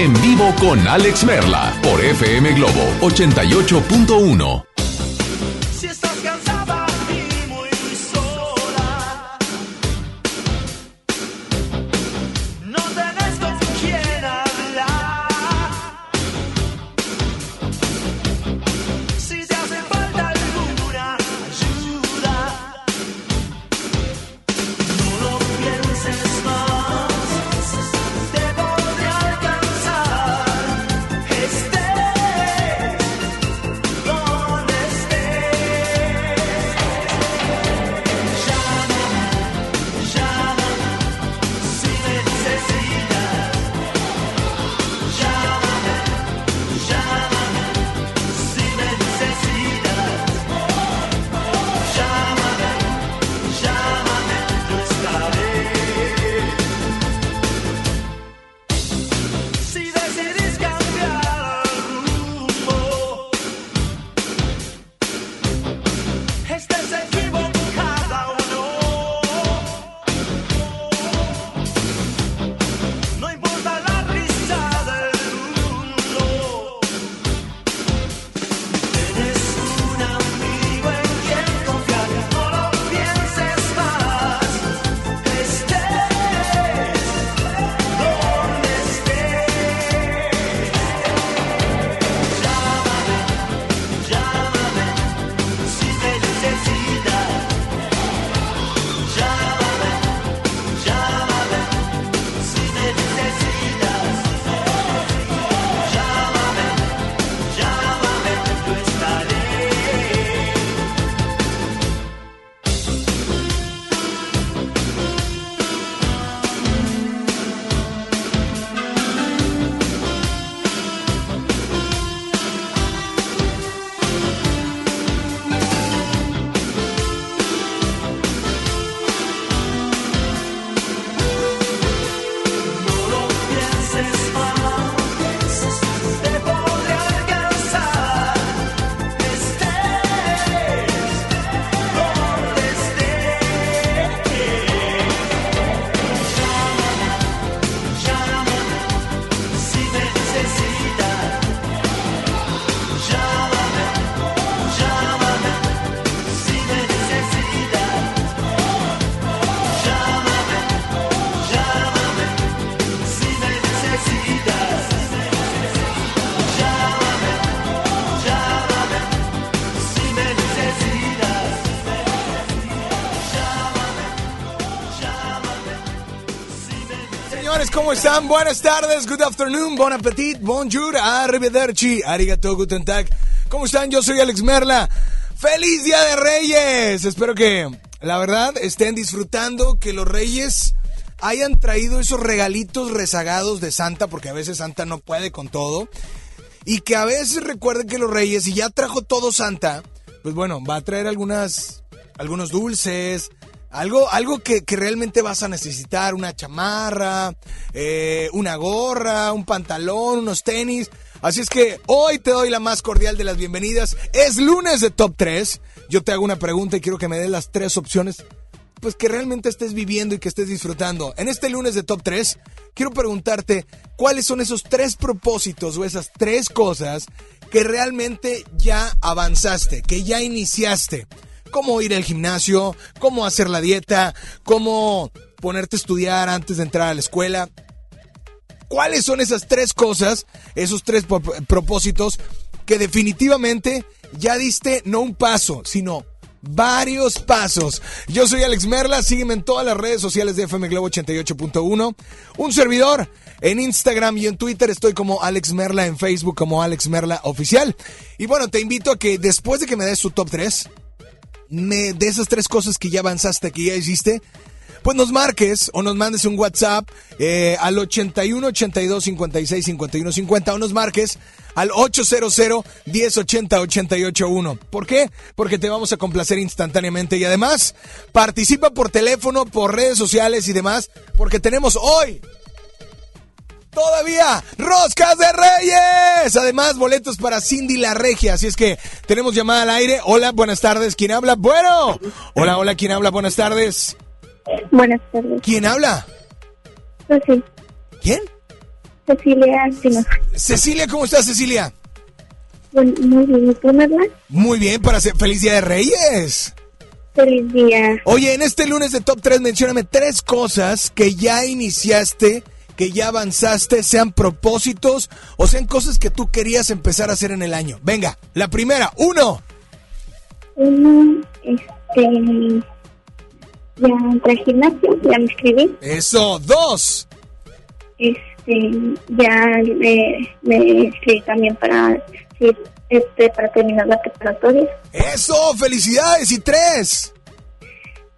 en vivo con Alex Merla por FM Globo 88.1. están? Buenas tardes, good afternoon, bon appetit, bonjour, arrivederci, arigato, guten tag. ¿Cómo están? Yo soy Alex Merla. ¡Feliz Día de Reyes! Espero que, la verdad, estén disfrutando, que los Reyes hayan traído esos regalitos rezagados de Santa, porque a veces Santa no puede con todo. Y que a veces recuerden que los Reyes, si ya trajo todo Santa, pues bueno, va a traer algunas, algunos dulces, algo, algo que, que, realmente vas a necesitar, una chamarra, eh, una gorra, un pantalón, unos tenis. Así es que hoy te doy la más cordial de las bienvenidas. Es lunes de Top 3. Yo te hago una pregunta y quiero que me des las tres opciones, pues que realmente estés viviendo y que estés disfrutando. En este lunes de Top 3, quiero preguntarte cuáles son esos tres propósitos o esas tres cosas que realmente ya avanzaste, que ya iniciaste cómo ir al gimnasio, cómo hacer la dieta, cómo ponerte a estudiar antes de entrar a la escuela. ¿Cuáles son esas tres cosas, esos tres propósitos que definitivamente ya diste no un paso, sino varios pasos. Yo soy Alex Merla, sígueme en todas las redes sociales de FM Globo 88.1. Un servidor en Instagram y en Twitter estoy como Alex Merla, en Facebook como Alex Merla Oficial. Y bueno, te invito a que después de que me des tu top 3, me, de esas tres cosas que ya avanzaste, que ya hiciste, pues nos marques o nos mandes un WhatsApp eh, al 81 82 56 51 50 o nos marques al 800 1080 881. ¿Por qué? Porque te vamos a complacer instantáneamente y además participa por teléfono, por redes sociales y demás, porque tenemos hoy todavía roscas de reyes. Además, boletos para Cindy la Regia. Así es que tenemos llamada al aire. Hola, buenas tardes. ¿Quién habla? Bueno. Hola, hola, ¿quién habla? Buenas tardes. Buenas tardes. ¿Quién habla? Sí. ¿Quién? Cecilia Cecilia, ¿cómo estás, Cecilia? muy bien, ¿tú me Muy bien, para ser feliz día de Reyes. Feliz día. Oye, en este lunes de Top 3, mencióname tres cosas que ya iniciaste que ya avanzaste, sean propósitos o sean cosas que tú querías empezar a hacer en el año. Venga, la primera, uno. Uno, este, ya entré al gimnasio, ya me inscribí. Eso, dos. Este, ya me, me inscribí también para, este, para terminar la preparatoria. Eso, felicidades. Y tres.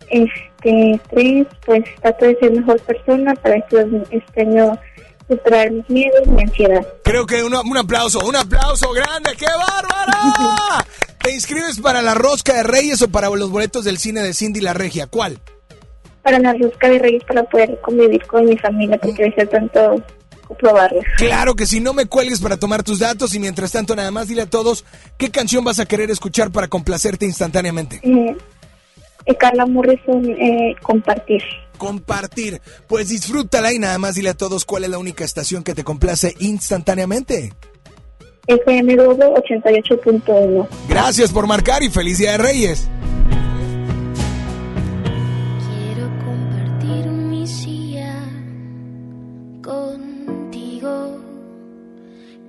Este, tres, pues trato de ser mejor persona para que este año superar mis miedos, mi ansiedad. Creo que un aplauso, un aplauso grande, ¡qué bárbara! ¿Te inscribes para la rosca de Reyes o para los boletos del cine de Cindy la Regia? ¿Cuál? Para la rosca de Reyes para poder convivir con mi familia porque deseo tanto probarlo. Claro que si no me cuelgues para tomar tus datos y mientras tanto nada más dile a todos qué canción vas a querer escuchar para complacerte instantáneamente. Eh, Carla Morrison, eh, compartir. Compartir. Pues disfrútala y nada más dile a todos cuál es la única estación que te complace instantáneamente. FM 88.1. Gracias por marcar y feliz Día de Reyes. Quiero compartir mi silla contigo.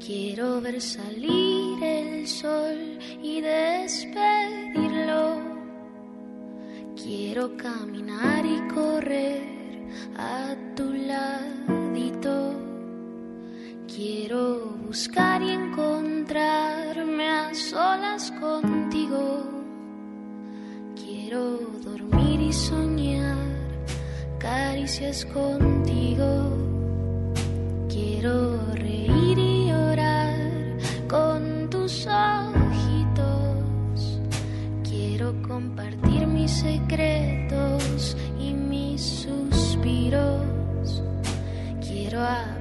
Quiero ver salir el sol y despedirlo Quiero caminar y correr a tu ladito. Quiero buscar y encontrarme a solas contigo. Quiero dormir y soñar caricias contigo. Quiero reír y llorar con tus ojitos. Secretos y mis suspiros. Quiero aprender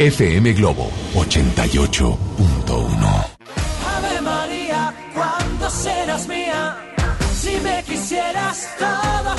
FM Globo 88.1. Ave María, ¿cuándo serás mía? Si me quisieras todo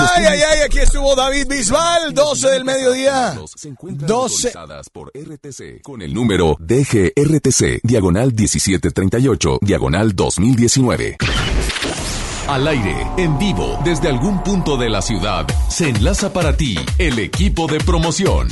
Ay, ay, ay, aquí estuvo David Bisbal, 12 del mediodía. Se encuentran 12. autorizadas por RTC con el número DGRTC, diagonal 1738, diagonal 2019. Al aire, en vivo, desde algún punto de la ciudad, se enlaza para ti el equipo de promoción.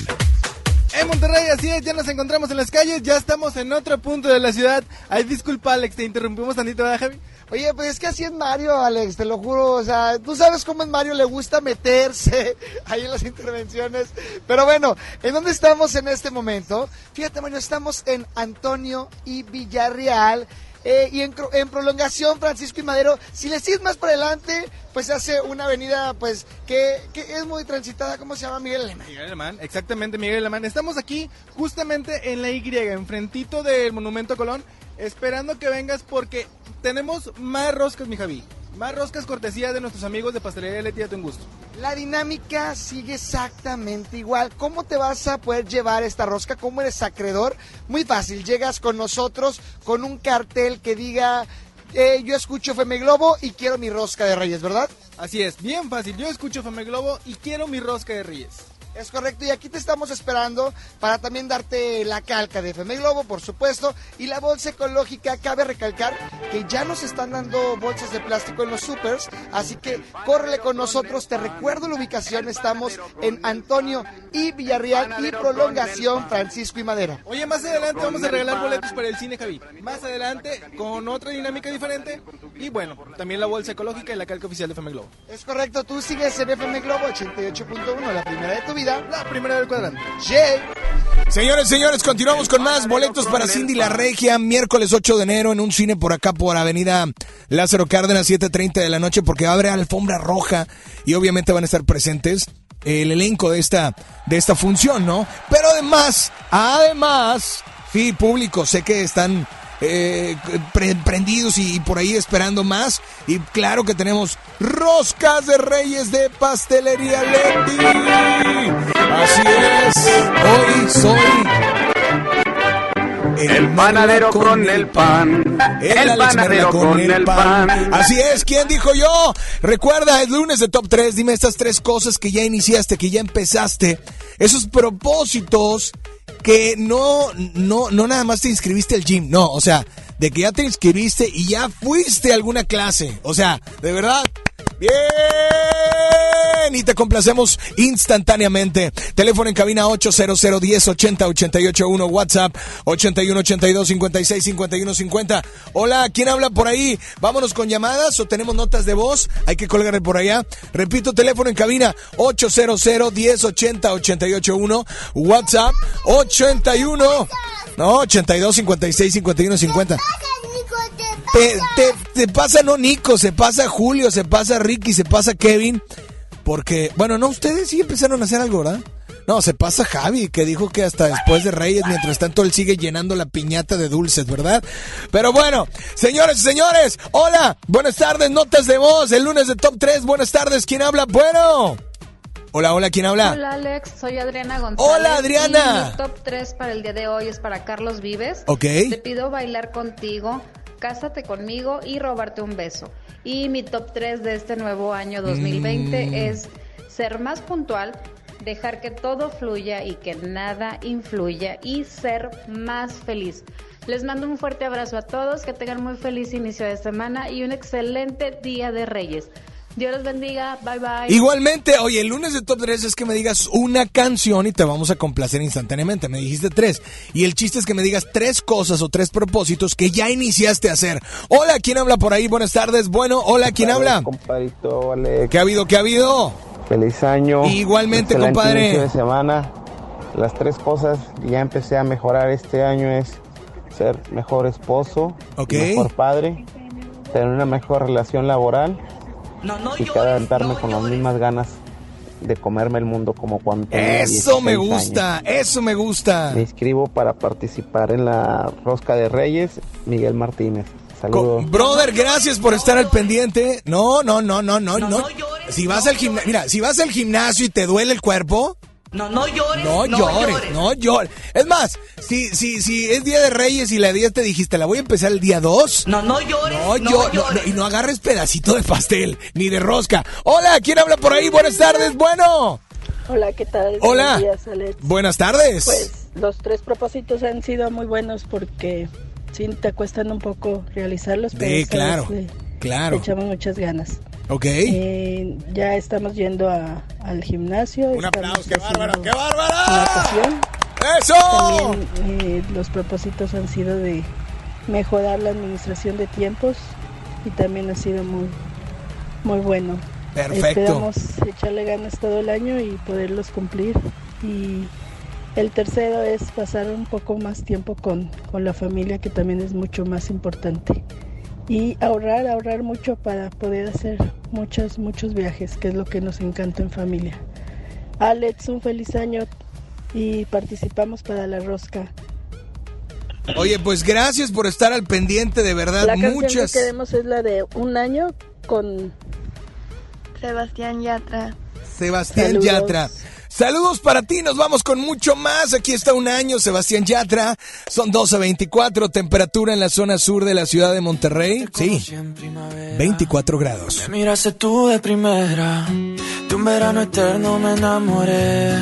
En Monterrey, así es, ya nos encontramos en las calles, ya estamos en otro punto de la ciudad. Ay, disculpa, Alex, te interrumpimos tantito, ¿verdad, Javi? Oye, pues es que así es Mario, Alex, te lo juro. O sea, tú sabes cómo es Mario, le gusta meterse ahí en las intervenciones. Pero bueno, ¿en dónde estamos en este momento? Fíjate, Mario, estamos en Antonio y Villarreal. eh, y en, en prolongación, Francisco y Madero, si le sigues más para adelante, pues se hace una avenida, pues, que, que es muy transitada, ¿cómo se llama? Miguel Alemán. Miguel Alemán, exactamente, Miguel Alemán. Estamos aquí justamente en la Y, enfrentito del Monumento a Colón, esperando que vengas porque tenemos más roscas, mi Javi. Más roscas cortesía de nuestros amigos de Pastelería Leti a tu gusto. La dinámica sigue exactamente igual. ¿Cómo te vas a poder llevar esta rosca? ¿Cómo eres acreedor? Muy fácil, llegas con nosotros con un cartel que diga, eh, yo escucho FM Globo y quiero mi rosca de Reyes, ¿verdad? Así es, bien fácil. Yo escucho Fame Globo y quiero mi rosca de Reyes. Es correcto, y aquí te estamos esperando para también darte la calca de FM Globo, por supuesto, y la bolsa ecológica. Cabe recalcar que ya nos están dando bolsas de plástico en los supers, así que córrele con nosotros. Te recuerdo la ubicación, estamos en Antonio y Villarreal y prolongación Francisco y Madera. Oye, más adelante vamos a regalar boletos para el cine, Javi. Más adelante, con otra dinámica diferente. Y bueno, también la bolsa ecológica y la calca oficial de Fame Globo. Es correcto, tú sigues en FM Globo 88.1, la primera de tu vida. La primera del cuadrante. Señores, señores, continuamos con más boletos para Cindy La Regia, miércoles 8 de enero en un cine por acá por Avenida Lázaro Cárdenas, 7.30 de la noche, porque abre alfombra roja y obviamente van a estar presentes el elenco de esta, de esta función, ¿no? Pero además, además, sí, público, sé que están eh, pre- prendidos y, y por ahí esperando más. Y claro que tenemos roscas de reyes de pastelería Leti. Así es, hoy soy El panadero con el pan. el El panadero con el pan. Así es, ¿quién dijo yo? Recuerda, es lunes de Top 3. Dime estas tres cosas que ya iniciaste, que ya empezaste. Esos propósitos que no, no, no nada más te inscribiste al gym. No, o sea, de que ya te inscribiste y ya fuiste a alguna clase. O sea, de verdad. Bien, y te complacemos instantáneamente. Teléfono en cabina 800 10 80 881, WhatsApp 81 82 56 51 50. Hola, ¿quién habla por ahí? Vámonos con llamadas o tenemos notas de voz. Hay que colgar por allá. Repito, teléfono en cabina 800 10 80 881, WhatsApp 81 no, 82 56 51 50. Te, te, te pasa no Nico, se pasa Julio, se pasa Ricky, se pasa Kevin. Porque, bueno, no, ustedes sí empezaron a hacer algo, ¿verdad? No, se pasa Javi, que dijo que hasta después de Reyes, mientras tanto él sigue llenando la piñata de dulces, ¿verdad? Pero bueno, señores y señores, hola, buenas tardes, notas de voz, el lunes de Top 3, buenas tardes, ¿quién habla? Bueno. Hola, hola, ¿quién habla? Hola Alex, soy Adriana González. Hola, Adriana. Y mi top 3 para el día de hoy es para Carlos Vives. Ok. Te pido bailar contigo, cásate conmigo y robarte un beso. Y mi top 3 de este nuevo año 2020 Mm. es ser más puntual, dejar que todo fluya y que nada influya y ser más feliz. Les mando un fuerte abrazo a todos, que tengan muy feliz inicio de semana y un excelente día de Reyes. Dios los bendiga, bye bye. Igualmente, oye, el lunes de Top 3 es que me digas una canción y te vamos a complacer instantáneamente. Me dijiste tres. Y el chiste es que me digas tres cosas o tres propósitos que ya iniciaste a hacer. Hola, ¿quién habla por ahí? Buenas tardes. Bueno, hola, ¿quién habla? Compadrito, Alex. ¿Qué ha habido? ¿Qué ha habido? Feliz año. Igualmente, Excelente compadre. inicio de semana. Las tres cosas que ya empecé a mejorar este año es ser mejor esposo, Ok. mejor padre, tener una mejor relación laboral y cada vez darme con las mismas ganas de comerme el mundo como cuando tenía Eso me 16 gusta, años. eso me gusta. Me inscribo para participar en la Rosca de Reyes, Miguel Martínez. Saludos. Brother, gracias por estar al pendiente. No, no, no, no, no, no. Si vas al gimnasio, mira, si vas al gimnasio y te duele el cuerpo, No, no llores. No, llores, no llores. Es más, si, si, si es Día de Reyes y la día te dijiste, la voy a empezar el día 2. No, no llores. No, no llores. no, y no agarres pedacito de pastel, ni de rosca. Hola, ¿quién habla por ahí? Buenas tardes, bueno. Hola, ¿qué tal? Hola. Buenos días, Alex. Buenas tardes. Pues los tres propósitos han sido muy buenos porque sí te cuestan un poco realizarlos, pero Sí, claro, le- claro. le echamos muchas ganas. Ok. Eh, ya estamos yendo a- al gimnasio. Un aplauso, qué bárbara, qué bárbara. Natación. ¡Eso! También eh, los propósitos han sido de mejorar la administración de tiempos y también ha sido muy, muy bueno. Perfecto. Esperamos echarle ganas todo el año y poderlos cumplir. Y el tercero es pasar un poco más tiempo con, con la familia, que también es mucho más importante. Y ahorrar, ahorrar mucho para poder hacer muchos, muchos viajes, que es lo que nos encanta en familia. Alex, un feliz año y participamos para la rosca. Oye, pues gracias por estar al pendiente, de verdad. La canción Muchas. que queremos es la de Un año con Sebastián Yatra. Sebastián Saludos. Yatra. Saludos para ti, nos vamos con mucho más. Aquí está un año, Sebastián Yatra. Son 12.24, temperatura en la zona sur de la ciudad de Monterrey. Sí, 24 grados. Me miraste tú de primera, de un verano eterno me enamoré.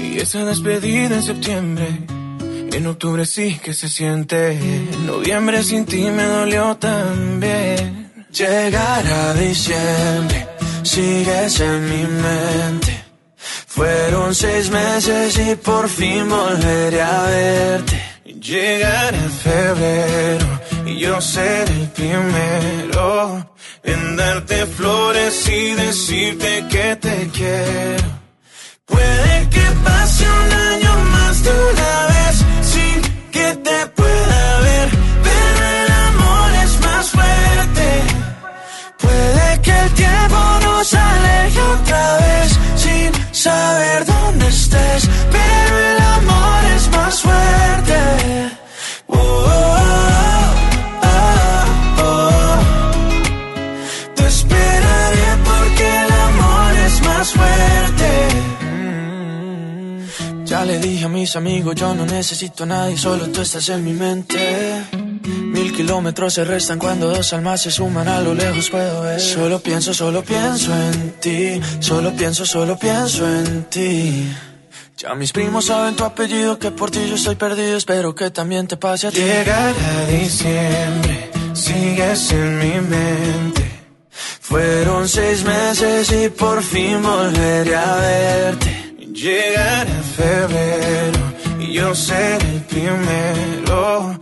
Y esa despedida en septiembre, en octubre sí que se siente. En noviembre sin ti me dolió también. Llegar a diciembre, sigues en mi mente. Fueron seis meses y por fin volveré a verte. Llegar a febrero y yo ser el primero en darte flores y decirte que te quiero. Puede que pase un año más de una vez sin que te nos aleje otra vez sin saber dónde estés, pero el amor es más fuerte. Oh, oh, oh. Te esperaré porque el amor es más fuerte. Ya le dije a mis amigos, yo no necesito a nadie, solo tú estás en mi mente. Mil kilómetros se restan cuando dos almas se suman a lo lejos puedo ver. Solo pienso, solo pienso en ti. Solo pienso, solo pienso en ti. Ya mis primos saben tu apellido, que por ti yo estoy perdido. Espero que también te pase a ti. Llegará diciembre, sigues en mi mente. Fueron seis meses y por fin volveré a verte. Llegará febrero y yo seré el primero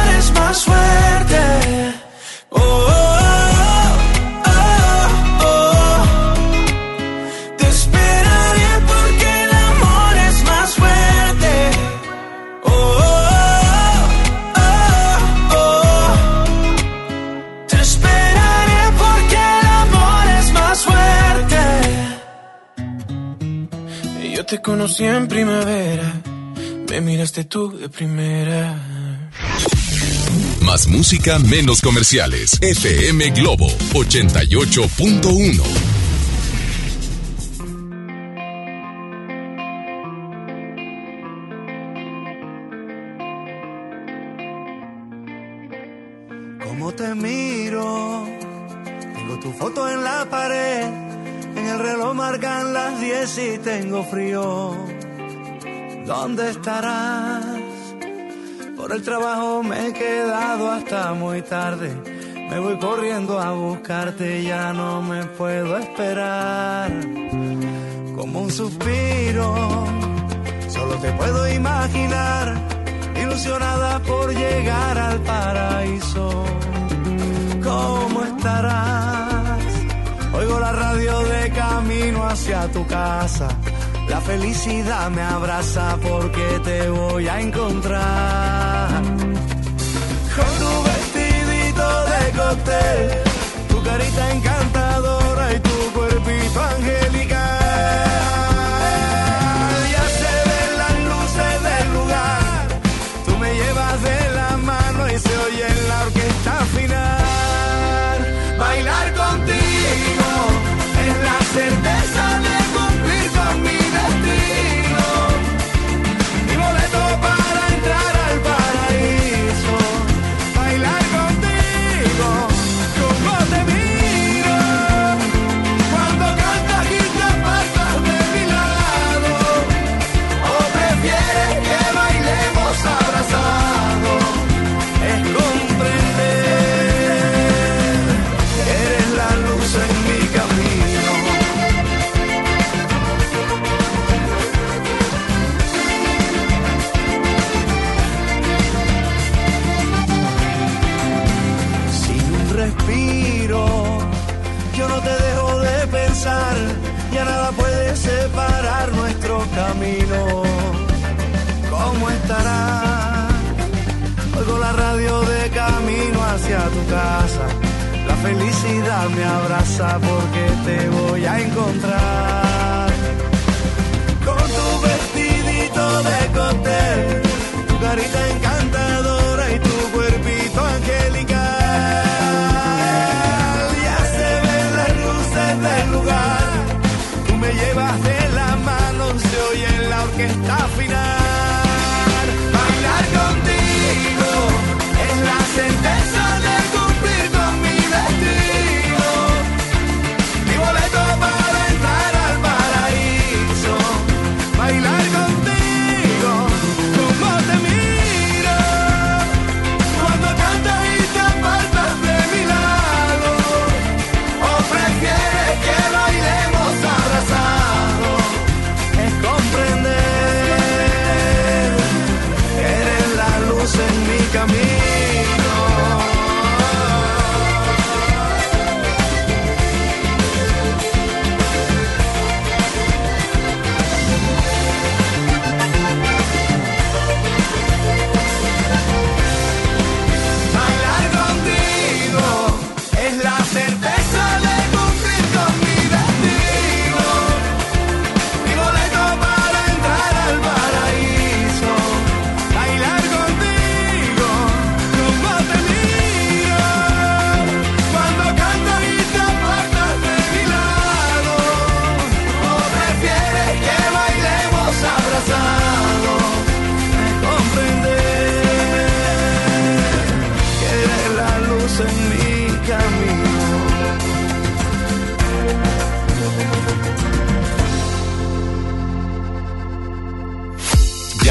te conocí en primavera, me miraste tú de primera. Más música, menos comerciales. FM Globo 88.1. marcan las 10 y tengo frío. ¿Dónde estarás? Por el trabajo me he quedado hasta muy tarde. Me voy corriendo a buscarte, ya no me puedo esperar. Como un suspiro, solo te puedo imaginar, ilusionada por llegar al paraíso. ¿Cómo estarás? Oigo la radio de camino hacia tu casa. La felicidad me abraza porque te voy a encontrar. Con tu vestidito de cóctel, tu carita encanta hacia tu casa. La felicidad me abraza porque te voy a encontrar.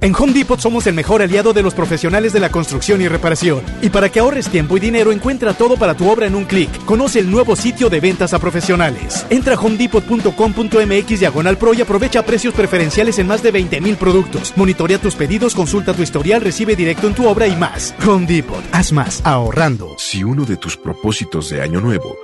En Home Depot somos el mejor aliado de los profesionales de la construcción y reparación. Y para que ahorres tiempo y dinero, encuentra todo para tu obra en un clic. Conoce el nuevo sitio de ventas a profesionales. Entra a homedepot.com.mx diagonal pro y aprovecha precios preferenciales en más de 20 mil productos. Monitorea tus pedidos, consulta tu historial, recibe directo en tu obra y más. Home Depot, haz más ahorrando. Si uno de tus propósitos de año nuevo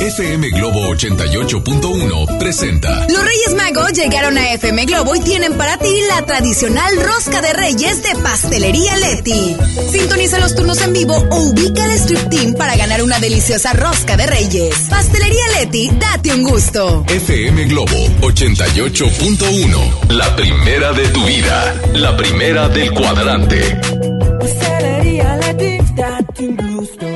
FM Globo 88.1 presenta Los Reyes Magos llegaron a FM Globo y tienen para ti la tradicional rosca de reyes de Pastelería Leti. Sintoniza los turnos en vivo o ubica el Strip Team para ganar una deliciosa rosca de reyes. Pastelería Leti, date un gusto. FM Globo 88.1 La primera de tu vida, la primera del cuadrante. Pastelería Leti, date un gusto.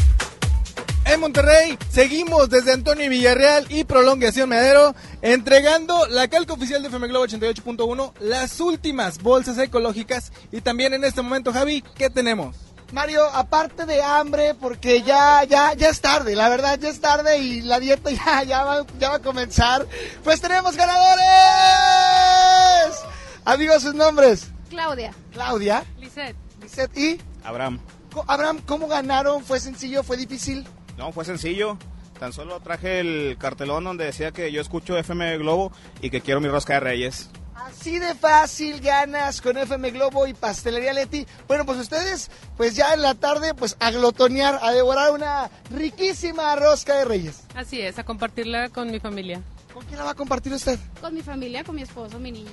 En Monterrey seguimos desde Antonio Villarreal y Prolongación Madero entregando la calca oficial de FM Globo 88.1, las últimas bolsas ecológicas y también en este momento Javi, ¿qué tenemos? Mario, aparte de hambre, porque ya, ya, ya es tarde, la verdad ya es tarde y la dieta ya, ya va, ya va a comenzar. Pues tenemos ganadores. Amigos, sus nombres. Claudia. Claudia. Lisette. Lisette y Abraham. Abraham, ¿cómo ganaron? ¿Fue sencillo? ¿Fue difícil? No, fue sencillo. Tan solo traje el cartelón donde decía que yo escucho FM Globo y que quiero mi rosca de reyes. Así de fácil ganas con FM Globo y Pastelería Leti. Bueno, pues ustedes, pues ya en la tarde, pues a glotonear, a devorar una riquísima rosca de reyes. Así es, a compartirla con mi familia. ¿Con quién la va a compartir usted? Con mi familia, con mi esposo, mi niño.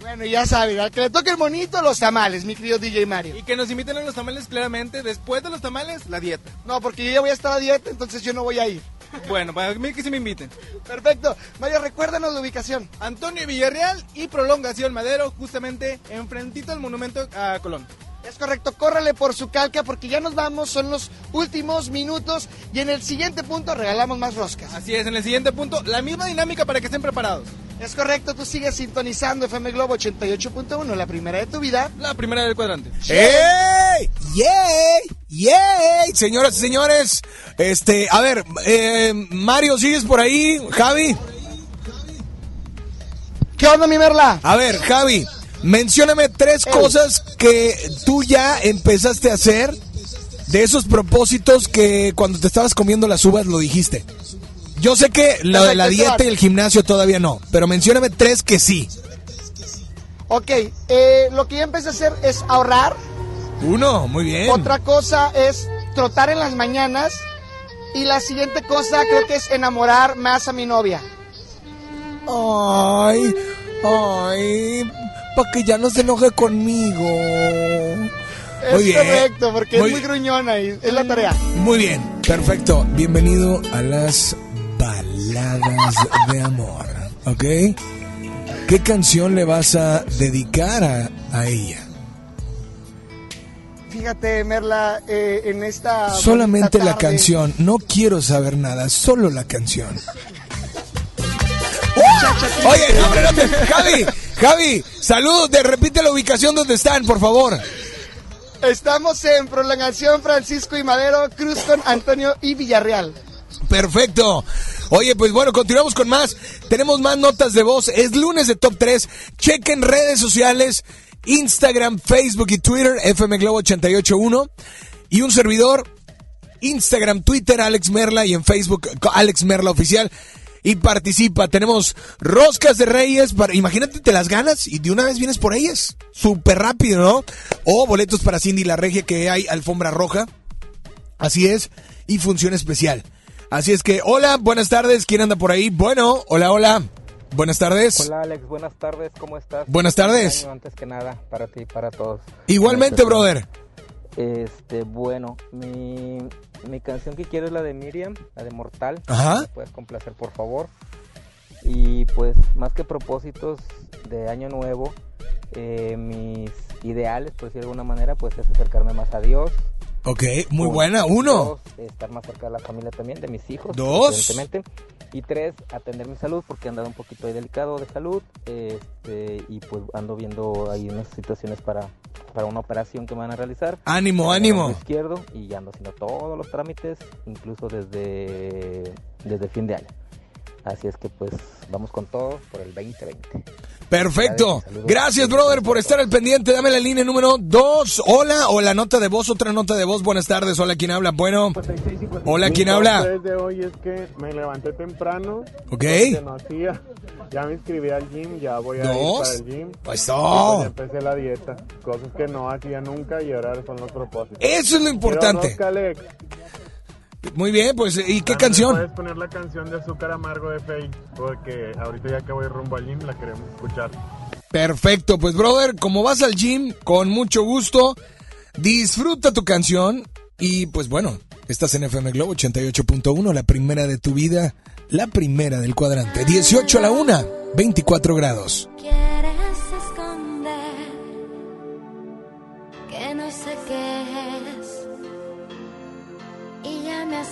Bueno, ya saben, al que le toque el monito, los tamales, mi querido DJ Mario. Y que nos inviten a los tamales claramente, después de los tamales, la dieta. No, porque yo ya voy a estar a dieta, entonces yo no voy a ir. Bueno, para mí que sí me inviten. Perfecto. Mario, recuérdanos la ubicación. Antonio Villarreal y Prolongación Madero, justamente enfrentito al monumento a Colón. Es correcto, córrele por su calca porque ya nos vamos, son los últimos minutos y en el siguiente punto regalamos más roscas. Así es, en el siguiente punto, la misma dinámica para que estén preparados. Es correcto, tú sigues sintonizando FM Globo 88.1, la primera de tu vida. La primera del cuadrante. ¡Ey! ¡Yay! ¡Yay! Señoras y señores, este, a ver, eh, Mario, ¿sigues por ahí? Javi. ¿Qué onda, mi Merla? A ver, Javi, mencióname tres cosas que tú ya empezaste a hacer de esos propósitos que cuando te estabas comiendo las uvas lo dijiste. Yo sé que lo de la dieta y el gimnasio todavía no, pero mencióname tres que sí. Ok, eh, lo que ya empecé a hacer es ahorrar. Uno, muy bien. Otra cosa es trotar en las mañanas. Y la siguiente cosa creo que es enamorar más a mi novia. Ay, ay, para que ya no se enoje conmigo. Es Muy bien. correcto, porque Muy es muy gruñona y es la tarea. Muy bien, perfecto. Bienvenido a las baladas de amor, ¿ok? ¿Qué canción le vas a dedicar a, a ella? Fíjate, Merla, eh, en esta. Solamente la canción, no quiero saber nada, solo la canción. Oye, no, hombre, no te- Javi, Javi, saludos, de, repite la ubicación donde están, por favor. Estamos en prolongación Francisco y Madero, Cruz con Antonio y Villarreal. Perfecto. Oye, pues bueno, continuamos con más. Tenemos más notas de voz. Es lunes de Top 3. Chequen redes sociales, Instagram, Facebook y Twitter, FM Globo 881. Y un servidor, Instagram, Twitter, Alex Merla y en Facebook, Alex Merla Oficial. Y participa. Tenemos roscas de reyes. Para, imagínate, te las ganas y de una vez vienes por ellas. Súper rápido, ¿no? O boletos para Cindy la Regia que hay alfombra roja. Así es. Y función especial. Así es que, hola, buenas tardes. ¿Quién anda por ahí? Bueno, hola, hola. Buenas tardes. Hola Alex, buenas tardes, ¿cómo estás? Buenas tardes. Antes que nada, para ti y para todos. Igualmente, brother. Este, bueno, mi, mi canción que quiero es la de Miriam, la de Mortal. Ajá. ¿Me puedes complacer, por favor? Y pues, más que propósitos de año nuevo, eh, mis ideales, por decir de alguna manera, pues es acercarme más a Dios. Ok, muy buena. Uno. Dos, estar más cerca de la familia también, de mis hijos. Dos. evidentemente. Y tres, atender mi salud porque he andado un poquito ahí delicado de salud. Este, y pues ando viendo ahí unas situaciones para, para una operación que me van a realizar. Ánimo, ánimo. izquierdo y ando haciendo todos los trámites, incluso desde, desde fin de año. Así es que pues vamos con todo por el 2020. Perfecto. Saludos. Gracias, brother, por estar al pendiente. Dame la línea número dos. Hola, o la nota de voz, otra nota de voz. Buenas tardes. Hola, ¿quién habla? Bueno. Hola, ¿quién habla? top tres de hoy es que me levanté temprano. Ok. No hacía. Ya me inscribí al gym, ya voy a ir Dos. para el gym. Pues no. ya empecé la dieta. Cosas que no hacía nunca y ahora son los propósitos. Eso es lo importante. Muy bien, pues, ¿y qué También canción? Puedes poner la canción de Azúcar Amargo de Faye, porque ahorita ya que voy rumbo al gym la queremos escuchar. Perfecto, pues brother, como vas al gym, con mucho gusto, disfruta tu canción y pues bueno, estás en FM Globo 88.1, la primera de tu vida, la primera del cuadrante, 18 a la 1, 24 grados. Quieres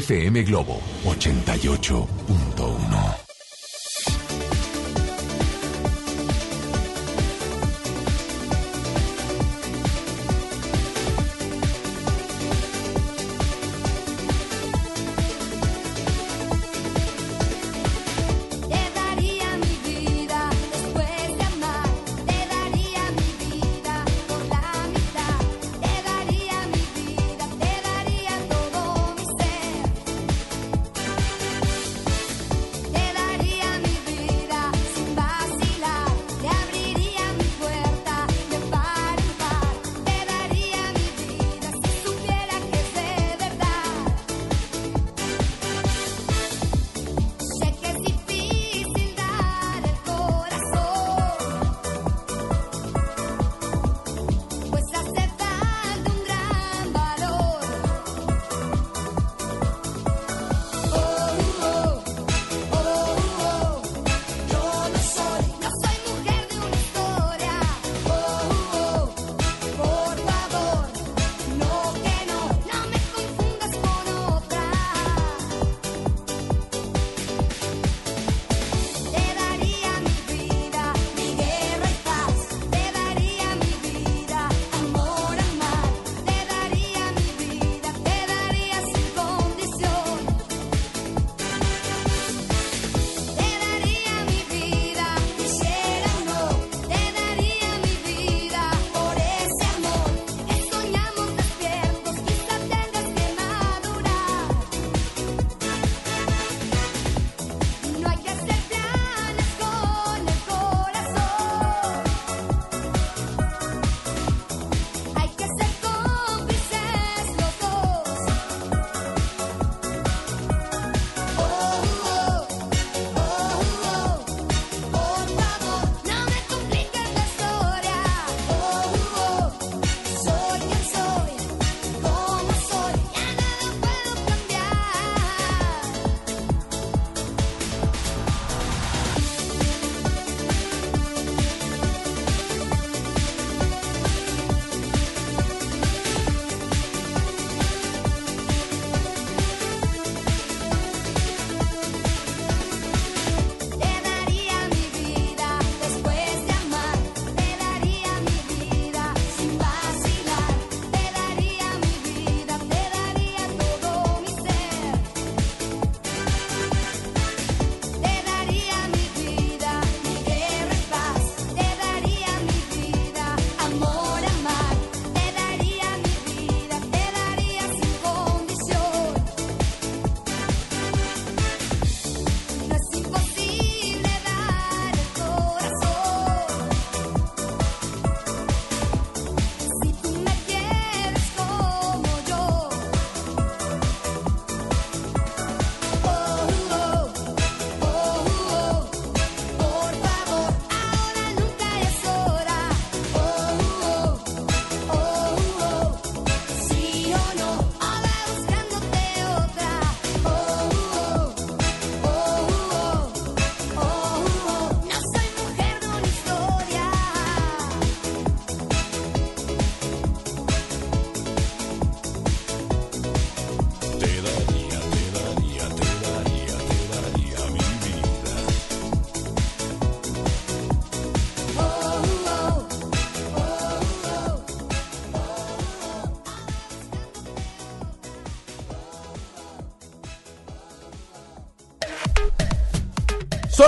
FM Globo 88.1.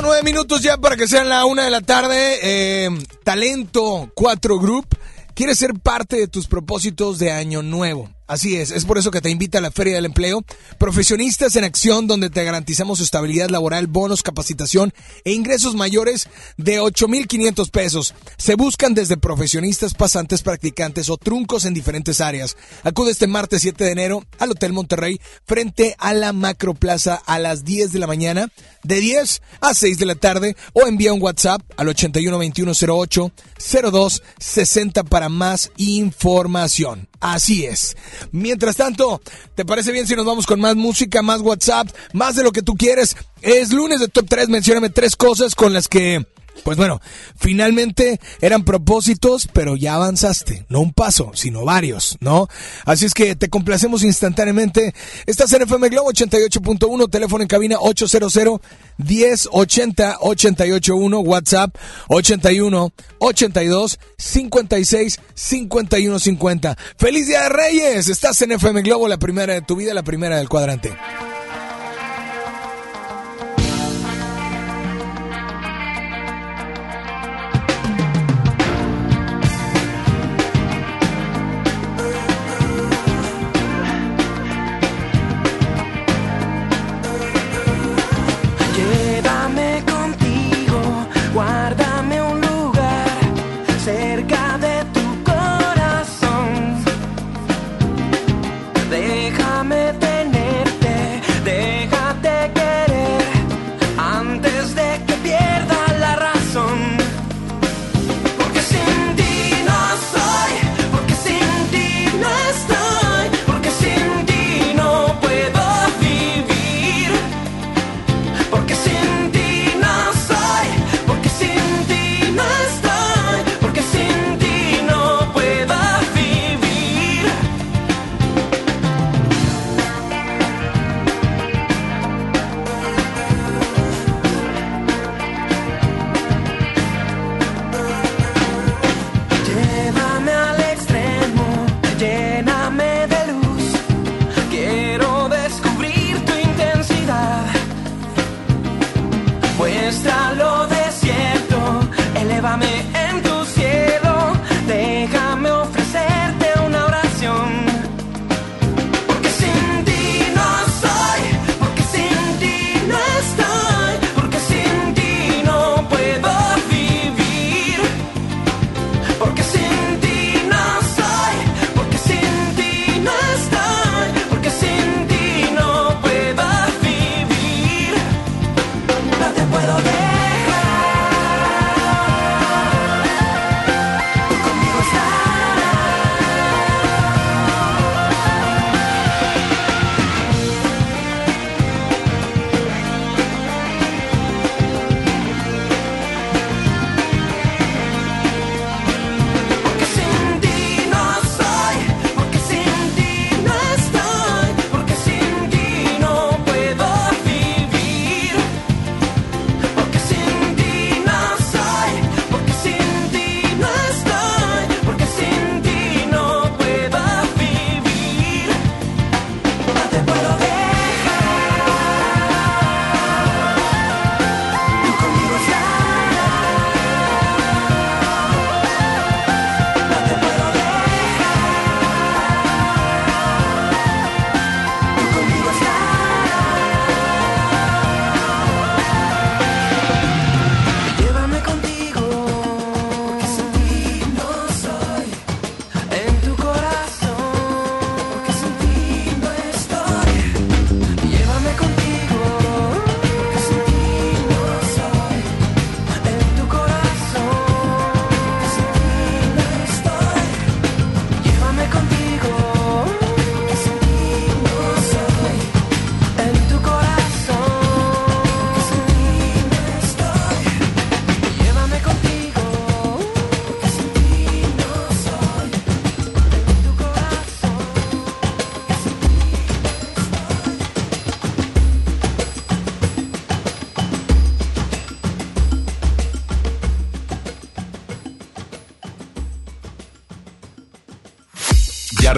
Nueve minutos ya para que sean la una de la tarde. Eh, Talento 4 Group quiere ser parte de tus propósitos de año nuevo. Así es, es por eso que te invita a la Feria del Empleo. Profesionistas en acción donde te garantizamos estabilidad laboral, bonos, capacitación e ingresos mayores de 8.500 pesos. Se buscan desde profesionistas, pasantes, practicantes o truncos en diferentes áreas. Acude este martes 7 de enero al Hotel Monterrey frente a la Macroplaza a las 10 de la mañana, de 10 a 6 de la tarde o envía un WhatsApp al 812108 0260 para más información. Así es. Mientras tanto, ¿te parece bien si nos vamos con más música, más WhatsApp, más de lo que tú quieres? Es lunes de Top 3, mencióname tres cosas con las que Pues bueno, finalmente eran propósitos, pero ya avanzaste, no un paso, sino varios, ¿no? Así es que te complacemos instantáneamente. Estás en FM Globo 88.1, teléfono en cabina 800 1080 881, WhatsApp 81 82 56 51 50. Feliz Día de Reyes, estás en FM Globo, la primera de tu vida, la primera del cuadrante.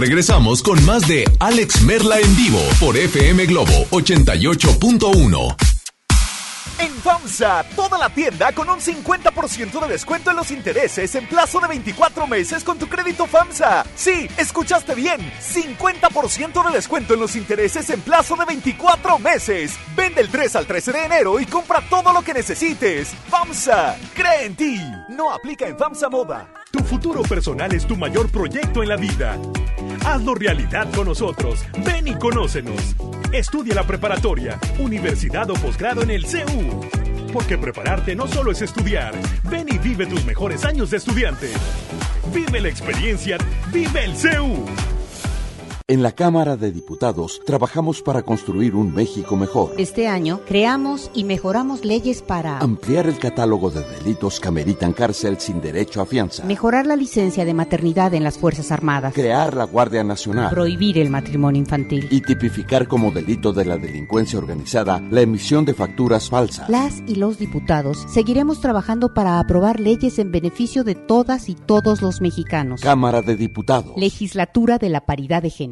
Regresamos con más de Alex Merla en vivo por FM Globo 88.1. En FAMSA, toda la tienda con un 50% de descuento en los intereses en plazo de 24 meses con tu crédito FAMSA. Sí, escuchaste bien, 50% de descuento en los intereses en plazo de 24 meses. Vende el 3 al 13 de enero y compra todo lo que necesites. FAMSA, cree en ti. No aplica en FAMSA Moda. Tu futuro personal es tu mayor proyecto en la vida. Hazlo realidad con nosotros. Ven y conócenos. Estudia la preparatoria, universidad o posgrado en el CEU. Porque prepararte no solo es estudiar. Ven y vive tus mejores años de estudiante. Vive la experiencia. Vive el CEU. En la Cámara de Diputados trabajamos para construir un México mejor. Este año creamos y mejoramos leyes para Ampliar el catálogo de delitos que ameritan cárcel sin derecho a fianza. mejorar la licencia de maternidad en las Fuerzas Armadas, Crear la Guardia Nacional. prohibir el matrimonio infantil. Y tipificar como delito de la delincuencia organizada la emisión de facturas falsas. Las y los diputados seguiremos trabajando para aprobar leyes en beneficio de todas y todos los mexicanos. Cámara de Diputados. Legislatura de la Paridad de Género.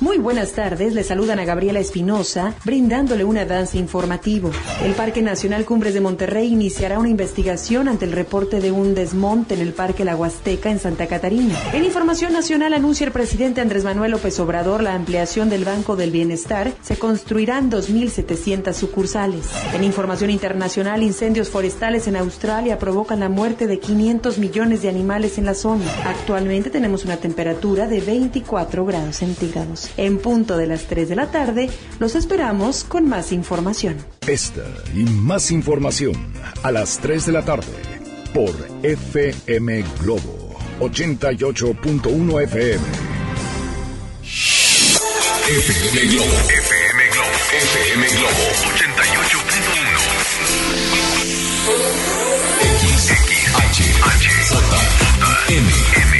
Muy buenas tardes, le saludan a Gabriela Espinosa, brindándole un avance informativo. El Parque Nacional Cumbres de Monterrey iniciará una investigación ante el reporte de un desmonte en el Parque La Huasteca en Santa Catarina. En Información Nacional anuncia el presidente Andrés Manuel López Obrador la ampliación del Banco del Bienestar. Se construirán 2.700 sucursales. En Información Internacional, incendios forestales en Australia provocan la muerte de 500 millones de animales en la zona. Actualmente tenemos una temperatura de 24 grados centígrados. En punto de las 3 de la tarde, los esperamos con más información. Esta y más información a las 3 de la tarde por FM Globo 88.1 FM. FM Globo. FM Globo. FM Globo 88.1. X, H, H, J, M, M,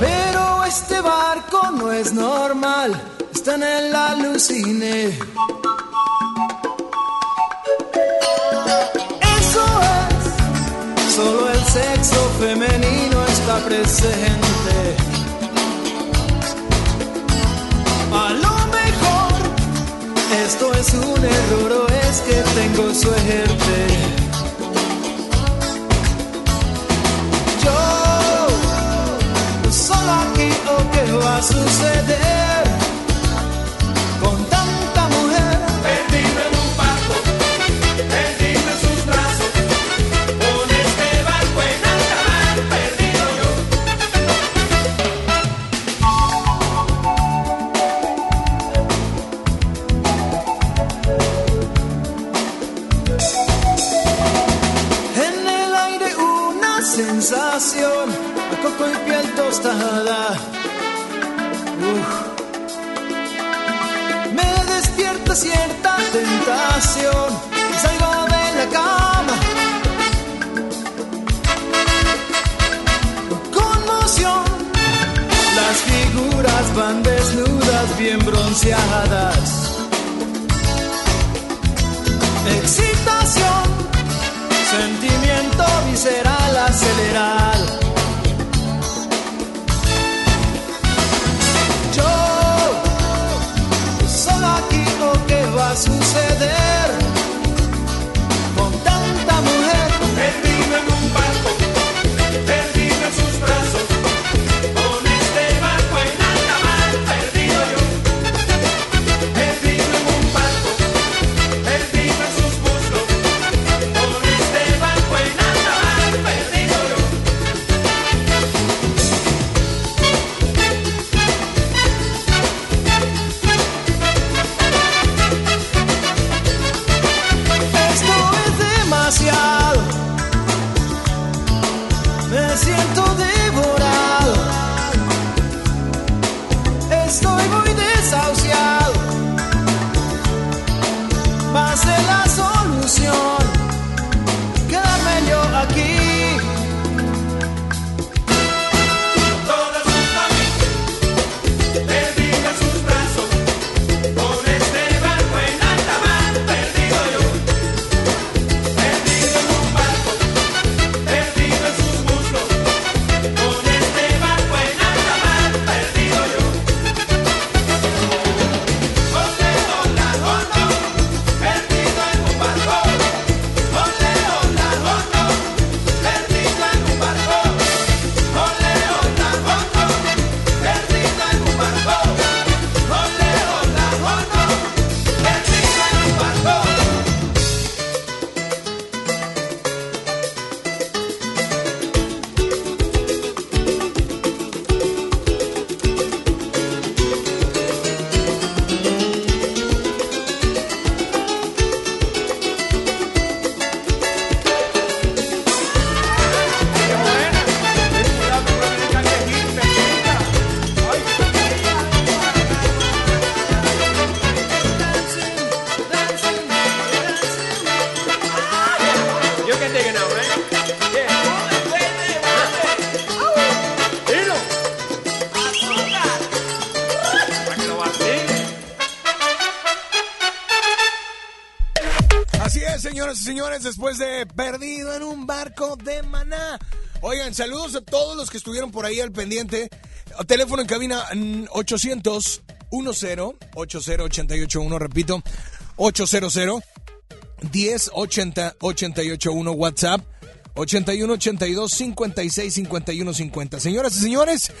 Pero este barco no es normal, está en el alucine. Eso es, solo el sexo femenino está presente. A lo mejor esto es un error o es que tengo suerte. O qué va a suceder Saludos a todos los que estuvieron por ahí al pendiente. Teléfono en cabina mm, 800 10 80 881, repito, 800 10 80 881 WhatsApp 81 82 56 51 50. Señoras y señores,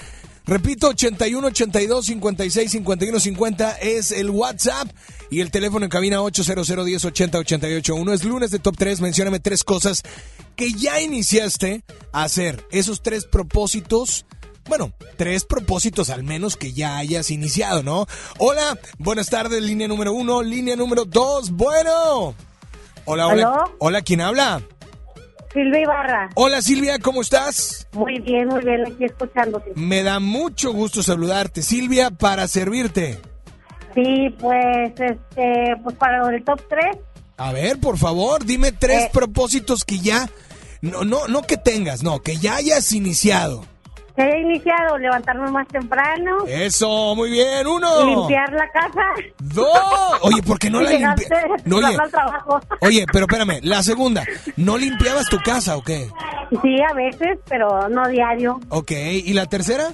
repito, 81 82 56 51 50 es el WhatsApp y el teléfono en cabina 800 10 80 881. Es lunes de Top 3. Mencióname tres cosas que ya iniciaste a hacer. Esos tres propósitos. Bueno, tres propósitos al menos que ya hayas iniciado, ¿no? Hola, buenas tardes, línea número uno, línea número dos, bueno. Hola, hola. ¿Aló? Hola, ¿quién habla? Silvia Ibarra. Hola Silvia, ¿cómo estás? Muy bien, muy bien, aquí escuchándote. Me da mucho gusto saludarte. Silvia, para servirte. Sí, pues, este, pues para el top 3, A ver, por favor, dime tres Eh. propósitos que ya, no, no, no que tengas, no, que ya hayas iniciado. se haya iniciado, levantarme más temprano, Eso, muy bien, uno. limpiar la casa. Dos. Oye, ¿por qué no y la limpias? No, oye, oye, pero espérame, la segunda, ¿no limpiabas tu casa o qué? Sí, a veces, pero no diario. Ok, ¿y la tercera?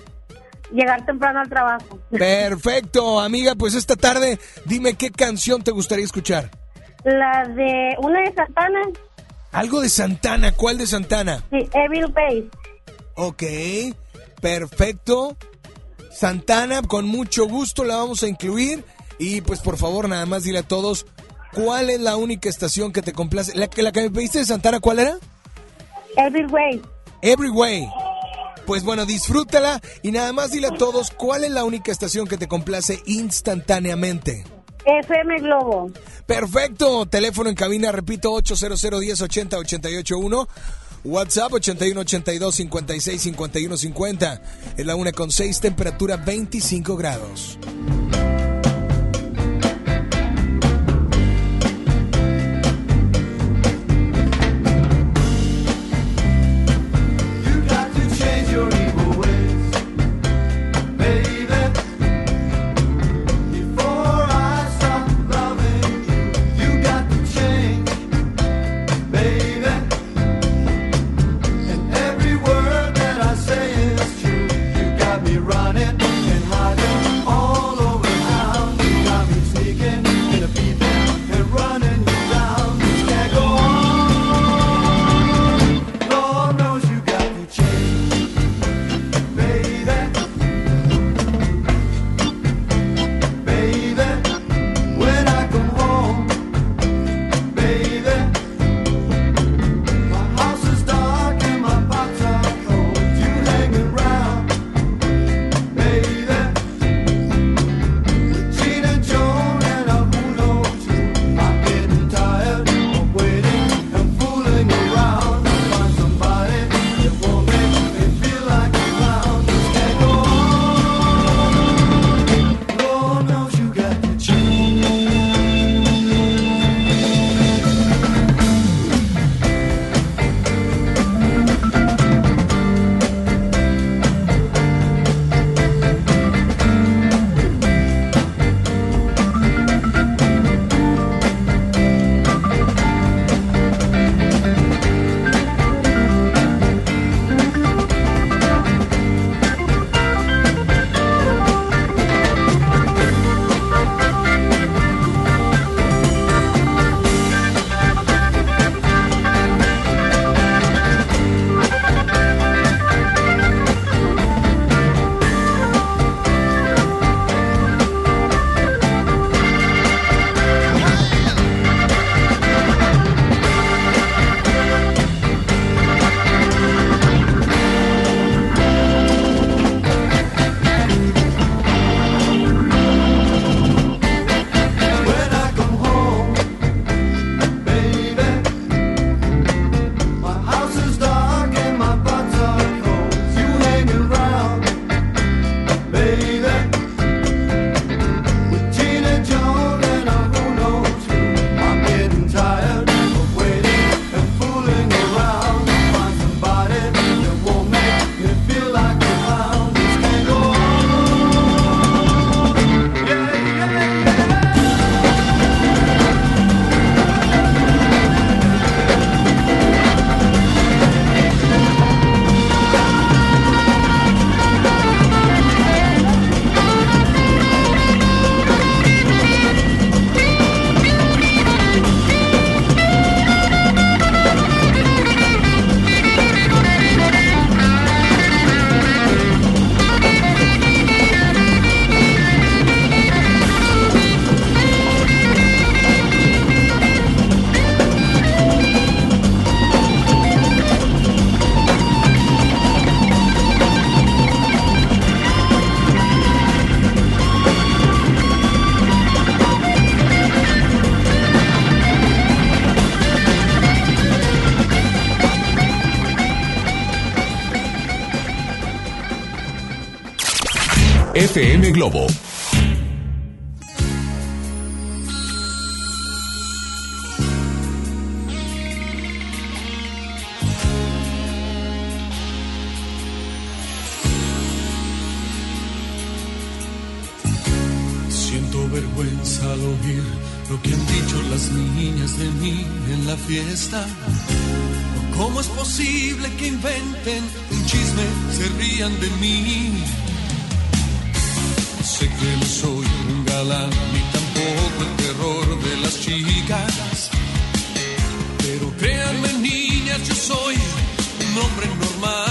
Llegar temprano al trabajo. Perfecto, amiga, pues esta tarde dime qué canción te gustaría escuchar. La de una de Santana, Algo de Santana, ¿cuál de Santana? sí, Evil Face. Ok, perfecto. Santana, con mucho gusto la vamos a incluir. Y pues por favor, nada más dile a todos cuál es la única estación que te complace. La, que- la que me pediste de Santana, ¿cuál era? Every Way. Every Way. Pues bueno, disfrútala y nada más dile a todos cuál es la única estación que te complace instantáneamente. FM Globo. Perfecto, teléfono en cabina, repito, 800 10 80 881. WhatsApp 81 82 56 51 50. Es la una con 6, temperatura 25 grados. FM Globo. Siento vergüenza al oír lo que han dicho las niñas de mí en la fiesta. ¿Cómo es posible que inventen un chisme, se rían de mí? Sé que no soy un galán ni tampoco el terror de las chicas. Pero créanme niñas, yo soy un hombre normal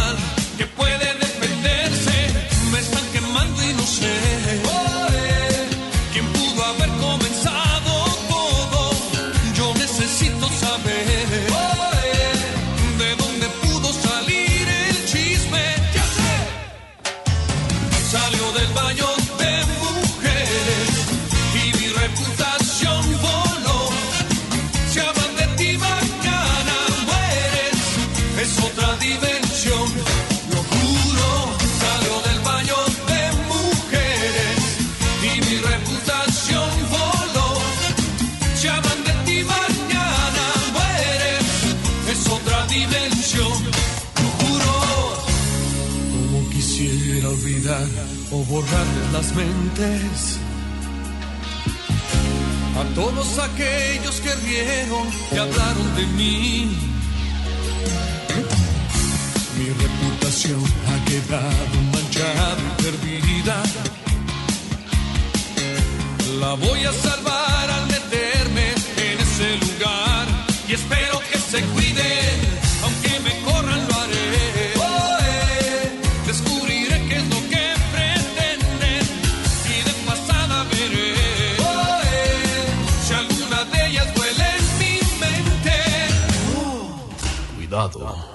a todos aquellos que rieron y hablaron de mí. Mi reputación ha quedado manchada y perdida. La voy a salvar al meterme Cuidado.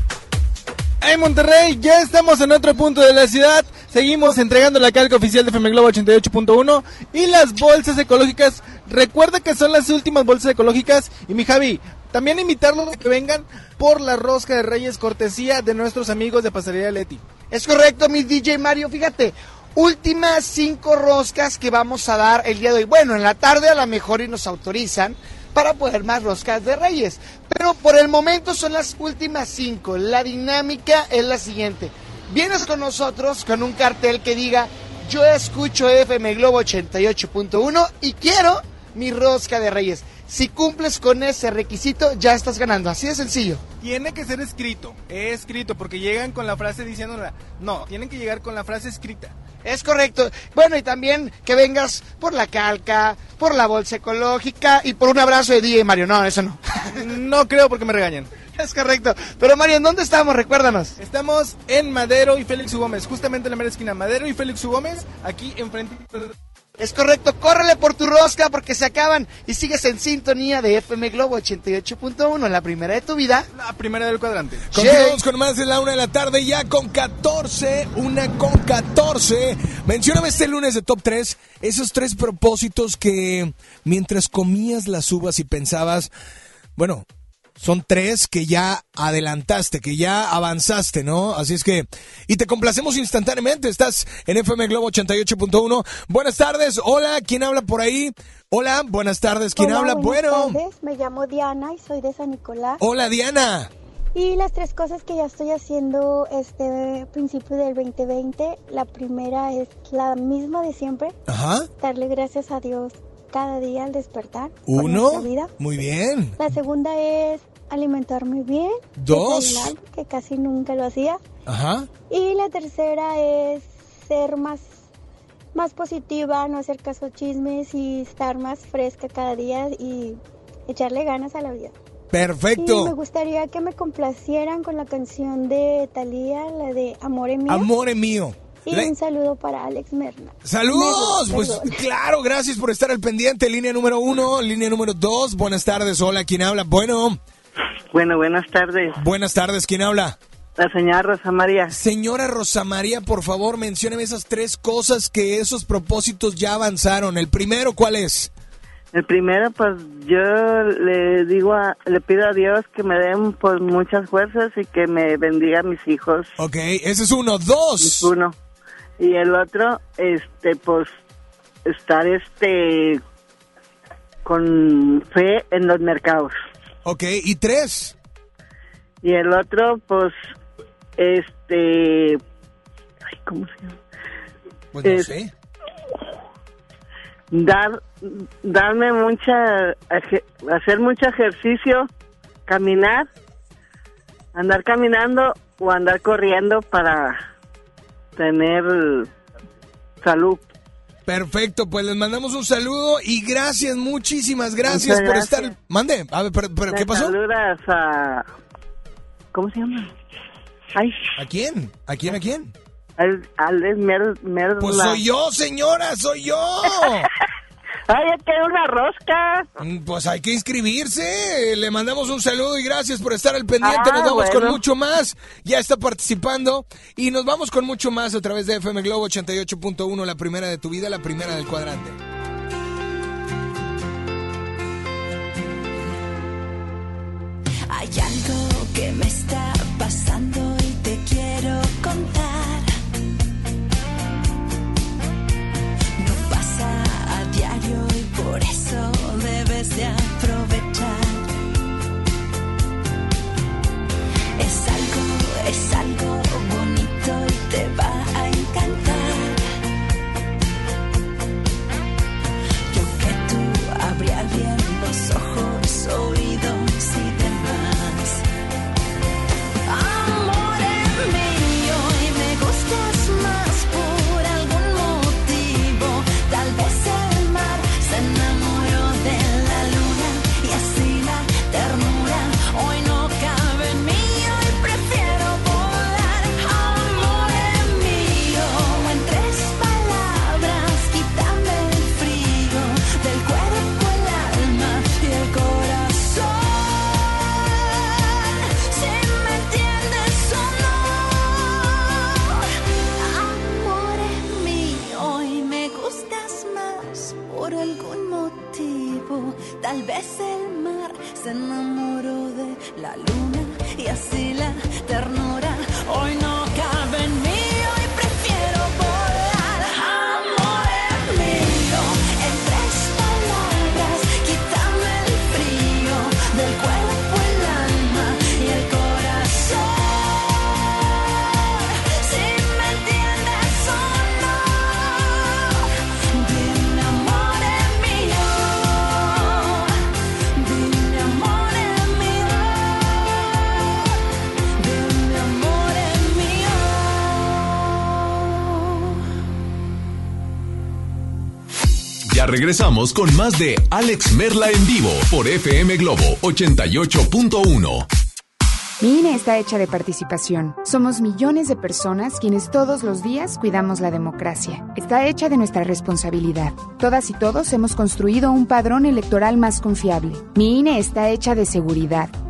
En Monterrey, ya estamos en otro punto de la ciudad. Seguimos entregando la calca oficial de FM Globo 88.1 y las bolsas ecológicas. Recuerda que son las últimas bolsas ecológicas. Y mi Javi, también invitarlos a que vengan por la rosca de Reyes, cortesía de nuestros amigos de Pasaría Leti. Es correcto, mi DJ Mario. Fíjate, últimas cinco roscas que vamos a dar el día de hoy. Bueno, en la tarde a lo mejor y nos autorizan para poder más roscas de Reyes. Pero por el momento son las últimas cinco. La dinámica es la siguiente. Vienes con nosotros con un cartel que diga yo escucho FM Globo 88.1 y quiero mi rosca de Reyes. Si cumples con ese requisito, ya estás ganando. Así de sencillo. Tiene que ser escrito, escrito, porque llegan con la frase diciéndola. No, tienen que llegar con la frase escrita. Es correcto. Bueno, y también que vengas por la calca, por la bolsa ecológica y por un abrazo de DJ Mario. No, eso no. No creo porque me regañan. Es correcto. Pero Mario, ¿en dónde estamos? Recuérdanos. Estamos en Madero y Félix U. Gómez, justamente en la mera esquina. Madero y Félix U. Gómez, aquí enfrente. Es correcto, córrele por tu rosca porque se acaban y sigues en sintonía de FM Globo 88.1, la primera de tu vida. La primera del cuadrante. Continuamos con más de la una de la tarde, ya con 14, una con 14. Mencióname este lunes de Top 3, esos tres propósitos que mientras comías las uvas y pensabas, bueno, son tres que ya adelantaste, que ya avanzaste, ¿no? Así es que, y te complacemos instantáneamente, estás en FM Globo 88.1. Buenas tardes, hola, ¿quién habla por ahí? Hola, buenas tardes, ¿quién Hola, habla? buenas Bueno, tardes. Me llamo Diana y soy de San Nicolás. hola Diana. Y las tres cosas que ya estoy haciendo este principio del 2020, la primera es la misma de siempre, Ajá. darle gracias a Dios cada día al despertar. Uno, vida. muy bien. La segunda es alimentarme bien. Dos. que casi nunca lo hacía. Ajá. Y la tercera es ser más, más positiva, no hacer caso a chismes y estar más fresca cada día y echarle ganas a la vida. Y me Perfecto. gustaría que me complacieran con la canción de Thalía, la de Amore Mío. Amore mío. Y un saludo para Alex Merna. Saludos, pues perdón. claro, gracias por estar al pendiente. Línea número uno, línea número dos. Buenas tardes, hola, ¿quién habla? Bueno. Bueno, buenas tardes. Buenas tardes, ¿quién habla? La señora Rosa María. Señora Rosa María, por favor, mencióneme esas tres cosas que esos propósitos ya avanzaron. El primero, ¿cuál es? El primero, pues yo le digo, a- le pido a Dios que me den pues muchas fuerzas y que me bendiga a mis hijos. Ok, ese es uno. Dos. Uno. Y el otro, este, pues estar este con fe en los mercados. Ok, y tres. Y el otro, pues, este, ay, ¿cómo se llama? Pues no Es- sé. dar darme mucha hacer mucho ejercicio caminar andar caminando o andar corriendo para tener salud Perfecto, pues les mandamos un saludo y gracias, muchísimas gracias por estar. Mande, a ver, pero, pero, ¿qué pasó? saludas a cómo se llama ay ¿A quién? ¿A quién? ¿A quién? al al Mer, Merla. Pues soy yo, señora, soy yo. ay es que una rosca Mm, Pues hay que inscribirse. Le mandamos un saludo y gracias por estar al pendiente. Ah, nos vamos con mucho más. Ya está participando. Y nos vamos con mucho más a través de FM Globo 88.1, la primera de tu vida, la primera del cuadrante. Hay algo que me está pasando regresamos con más de Alex Merla en vivo por FM Globo 88.1. Mi INE está hecha de participación. Somos millones de personas quienes todos los días cuidamos la democracia. Está hecha de nuestra responsabilidad. Todas y todos hemos construido un padrón electoral más confiable. Mi INE está hecha de seguridad.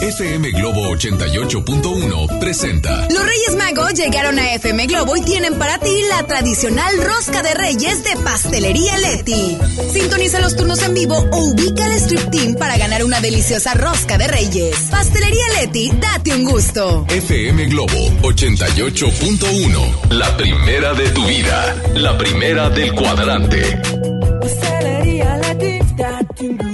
FM Globo 88.1 presenta. Los Reyes Magos llegaron a FM Globo y tienen para ti la tradicional rosca de Reyes de Pastelería Leti. Sintoniza los turnos en vivo o ubica el Strip Team para ganar una deliciosa rosca de Reyes. Pastelería Leti, date un gusto. FM Globo 88.1. La primera de tu vida. La primera del cuadrante. Pastelería Leti, date un gusto.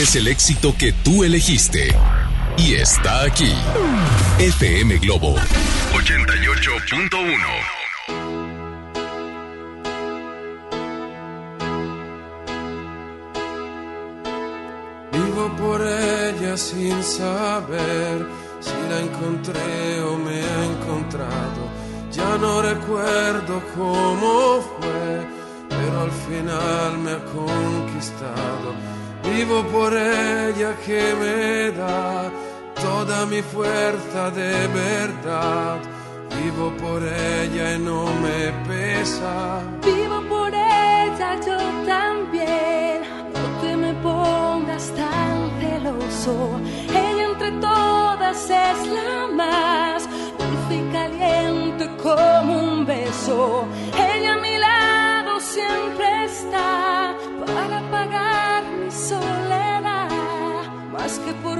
Es el éxito que tú elegiste. Y está aquí. FM Globo 88.1. Vivo por ella sin saber si la encontré o me ha encontrado. Ya no recuerdo cómo fue, pero al final vivo por ella que me da toda mi fuerza de verdad. Vivo por ella y no me pesa. Vivo por ella yo también. No te me pongas tan celoso. Ella entre todas es la más dulce y caliente como un beso.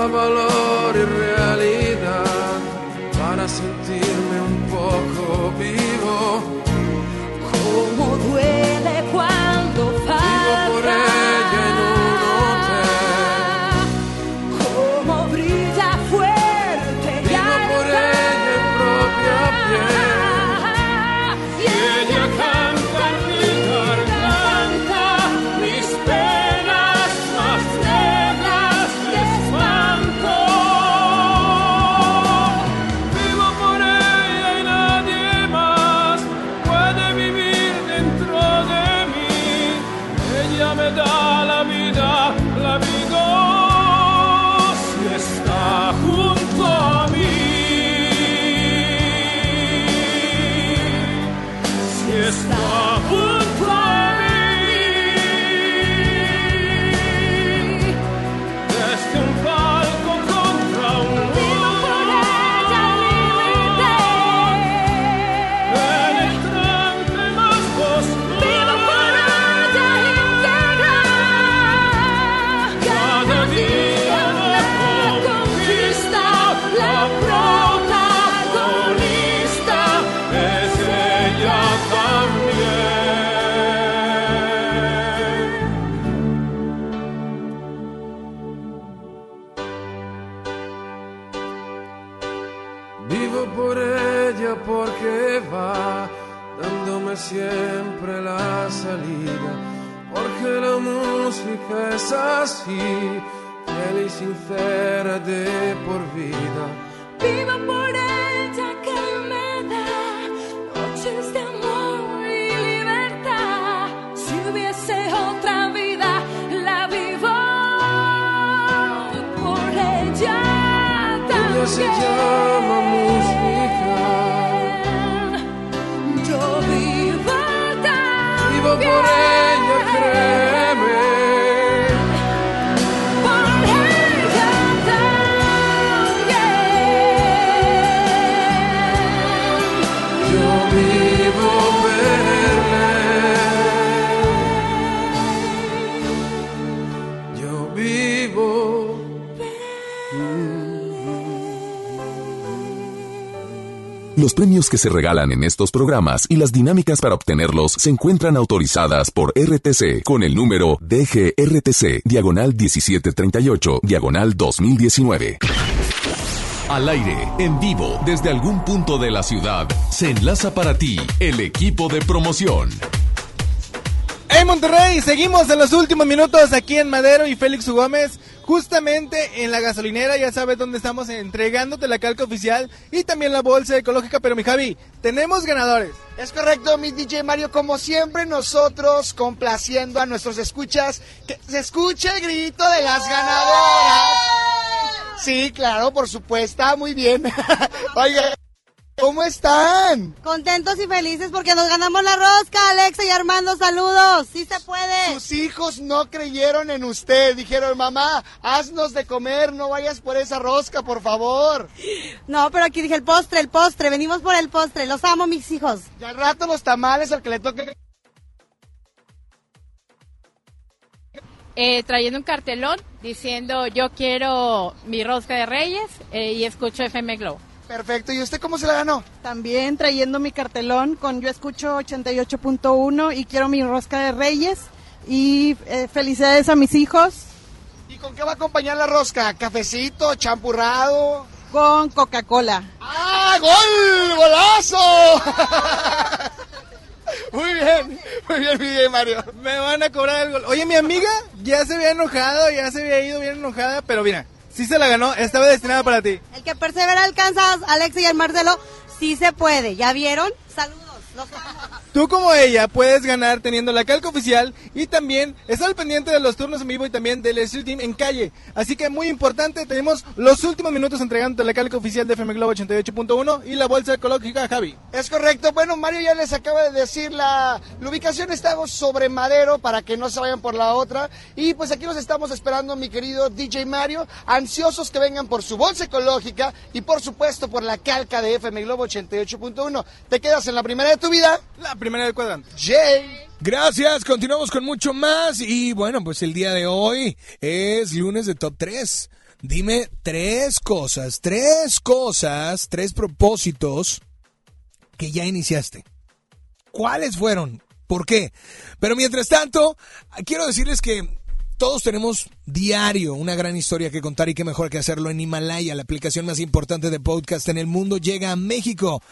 Sabalom. Así, fiel y sincera de por vida. Premios que se regalan en estos programas y las dinámicas para obtenerlos se encuentran autorizadas por RTC con el número DGRTC, diagonal 1738, diagonal 2019. Al aire, en vivo, desde algún punto de la ciudad, se enlaza para ti el equipo de promoción. En Monterrey, seguimos en los últimos minutos aquí en Madero y Félix U. Gómez, justamente en la gasolinera, ya sabes dónde estamos entregándote la calca oficial y también la bolsa ecológica, pero mi Javi, tenemos ganadores. Es correcto, mi DJ Mario, como siempre nosotros complaciendo a nuestros escuchas, que se escuche el grito de las ganadoras. Sí, claro, por supuesto, muy bien. ¿cómo están? Contentos y felices porque nos ganamos la rosca, Alexa y Armando, saludos. Sí se puede. Sus hijos no creyeron en usted, dijeron, mamá, haznos de comer, no vayas por esa rosca, por favor. No, pero aquí dije el postre, el postre, venimos por el postre, los amo mis hijos. Y al rato los tamales al que le toque. eh, trayendo un cartelón diciendo yo quiero mi rosca de reyes eh, y escucho FM Globo. Perfecto, ¿y usted cómo se la ganó? También trayendo mi cartelón con yo escucho 88.1 y quiero mi rosca de reyes y eh, felicidades a mis hijos. ¿Y con qué va a acompañar la rosca? ¿Cafecito, champurrado? Con Coca-Cola. ¡Ah, gol! ¡Golazo! Muy bien, muy bien, muy bien, Mario. Me van a cobrar el gol. Oye, mi amiga ya se había enojado, ya se había ido bien enojada, pero mira, sí se la ganó, estaba destinada para ti. El que persevera alcanza, Alexa y el Marcelo, sí se puede. ¿Ya vieron? Saludos. Tú como ella puedes ganar teniendo la calca oficial y también estar al pendiente de los turnos en vivo y también del Street Team en calle. Así que muy importante, tenemos los últimos minutos entregando la calca oficial de FM Globo 88.1 y la bolsa ecológica Javi. Es correcto. Bueno, Mario ya les acaba de decir la, la ubicación. Estamos sobre Madero para que no se vayan por la otra. Y pues aquí los estamos esperando, mi querido DJ Mario. Ansiosos que vengan por su bolsa ecológica y por supuesto por la calca de FM Globo 88.1. ¿Te quedas en la primera tu vida? La primera del cuadrante. Jay. Gracias, continuamos con mucho más y bueno, pues el día de hoy es lunes de Top 3. Dime tres cosas, tres cosas, tres propósitos que ya iniciaste. ¿Cuáles fueron? ¿Por qué? Pero mientras tanto, quiero decirles que todos tenemos diario una gran historia que contar y qué mejor que hacerlo en Himalaya, la aplicación más importante de podcast en el mundo, llega a México.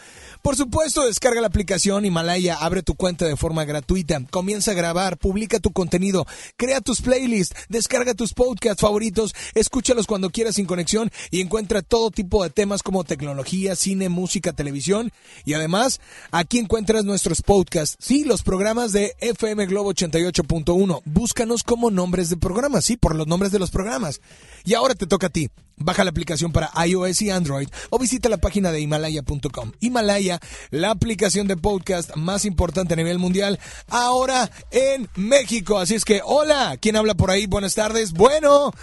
Por supuesto, descarga la aplicación Himalaya, abre tu cuenta de forma gratuita, comienza a grabar, publica tu contenido, crea tus playlists, descarga tus podcasts favoritos, escúchalos cuando quieras sin conexión y encuentra todo tipo de temas como tecnología, cine, música, televisión y además aquí encuentras nuestros podcasts, sí, los programas de FM Globo 88.1. Búscanos como nombres de programas, sí, por los nombres de los programas. Y ahora te toca a ti. Baja la aplicación para iOS y Android o visita la página de Himalaya.com. Himalaya, la aplicación de podcast más importante a nivel mundial, ahora en México. Así es que, hola, ¿quién habla por ahí? Buenas tardes. Bueno.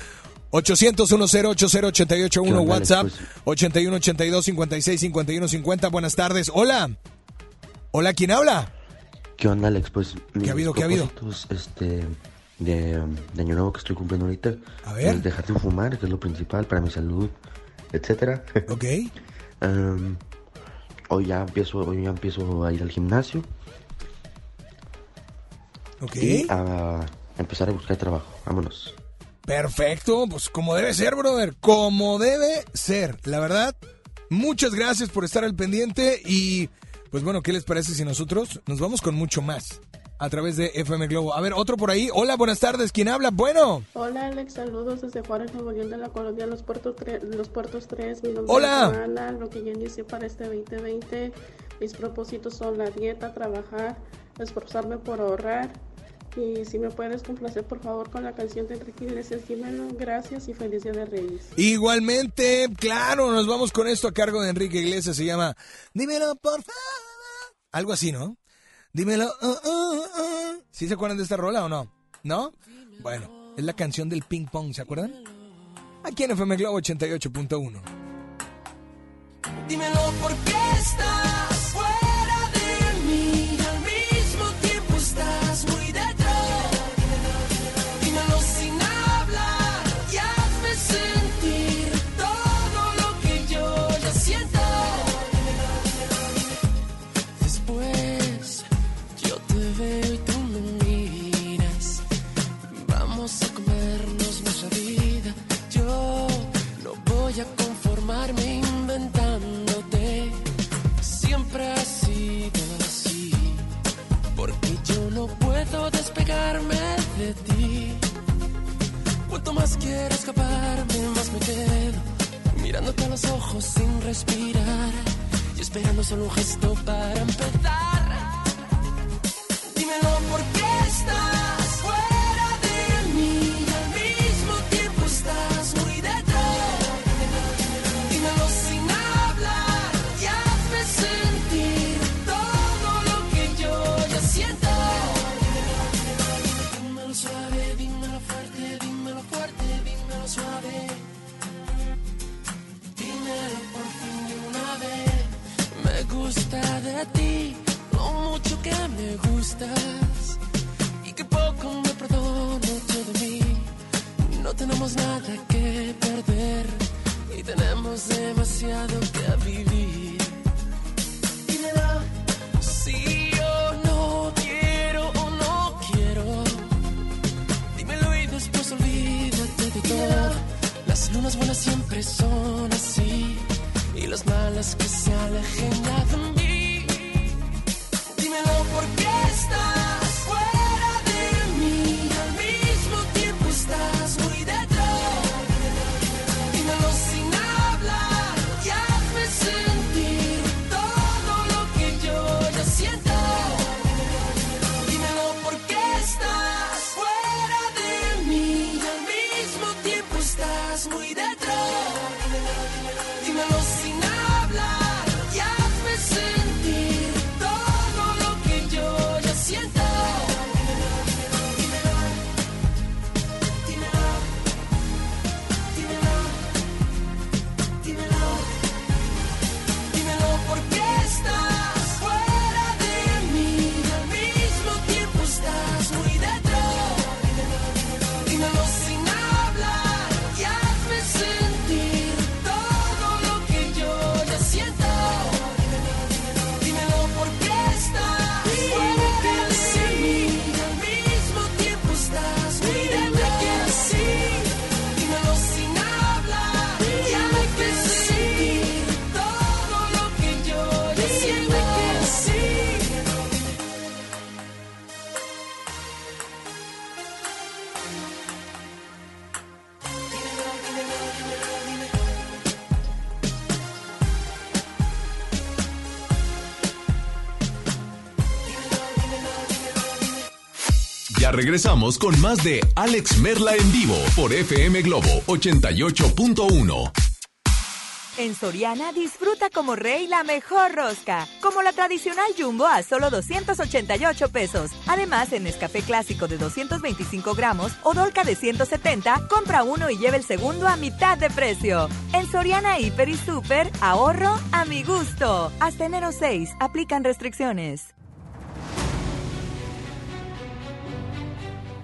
800 1080 881 WhatsApp 81 82 56 51 50 Buenas tardes. Hola. Hola, ¿quién habla? ¿Qué onda, Alex? Pues mis ha habido? ¿Qué ha habido? Este, de, de año nuevo que estoy cumpliendo ahorita. A ver. es dejar de fumar, que es lo principal para mi salud, etcétera. Ok. Hoy ya empiezo, hoy ya empiezo a ir al gimnasio. Ok. Y a empezar a buscar trabajo. Vámonos. Perfecto, pues como debe ser, brother, como debe ser. La verdad, Muchas gracias por estar al pendiente y pues bueno, ¿qué les parece si nosotros nos vamos con mucho más a través de FM Globo? A ver, otro por ahí. Hola, buenas tardes. ¿Quién habla? Bueno. Hola Alex, saludos desde Juárez, Nuevo León de la colonia Los Puertos 3. Los Puertos 3. Mi nombre Hola. es Ana, lo que yo inicié para este 2020. Mis propósitos son la dieta, trabajar, esforzarme por ahorrar. Y si me puedes complacer por favor con la canción de Enrique Iglesias, dímelo. Gracias y feliz Día de Reyes. Igualmente, claro, nos vamos con esto a cargo de Enrique Iglesias. Se llama Dímelo, por favor. Algo así, ¿no? Dímelo. uh, uh, uh. ¿Sí se acuerdan de esta rola o no? ¿No? Bueno, es la canción del ping pong, ¿se acuerdan? Aquí en FM Globo 88.1. Dímelo por qué estás despegarme de ti. Cuanto más quiero escaparme, más me quedo. Mirándote a los ojos sin respirar. Y esperando solo un gesto para empezar. Dímelo por qué estás y que poco me perdono yo de mí. No tenemos nada que perder y tenemos demasiado que vivir. Dímelo si yo no quiero o no quiero. Dímelo y después olvídate de todo. Las lunas buenas siempre son así y las malas que se alejen ya de mí. Dímelo por Regresamos con más de Alex Merla en vivo por FM Globo 88.1. En Soriana disfruta como rey la mejor rosca, como la tradicional Jumbo a solo 288 pesos. Además, en Nescafé Clásico de 225 gramos o Dolca de 170, compra uno y lleve el segundo a mitad de precio. En Soriana Hiper y Super, ahorro a mi gusto. Hasta enero 6, aplican restricciones.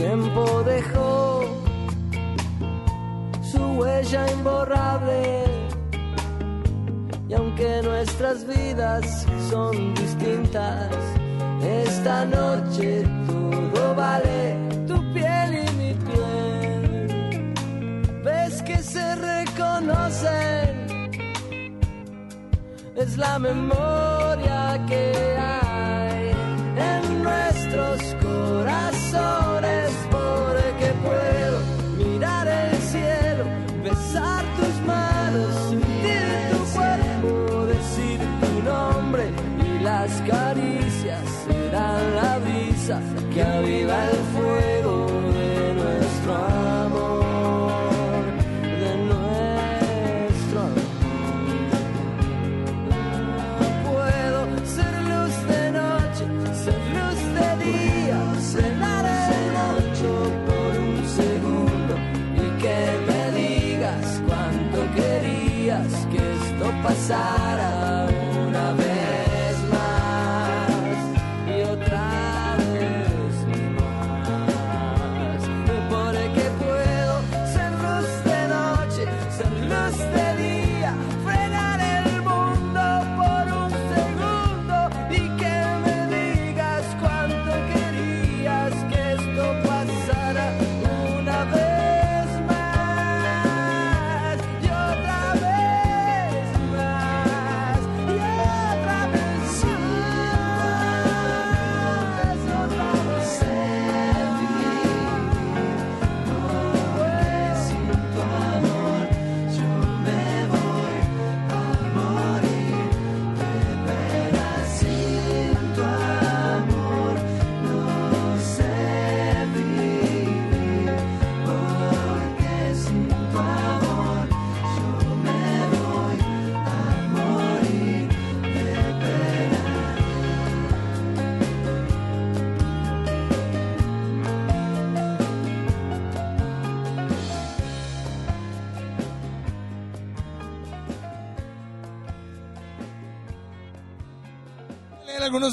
Tiempo dejó su huella imborrable. Y aunque nuestras vidas son distintas, esta noche todo vale. Tu piel y mi piel. Ves que se reconocen, es la memoria que hay en nuestros corazones, esto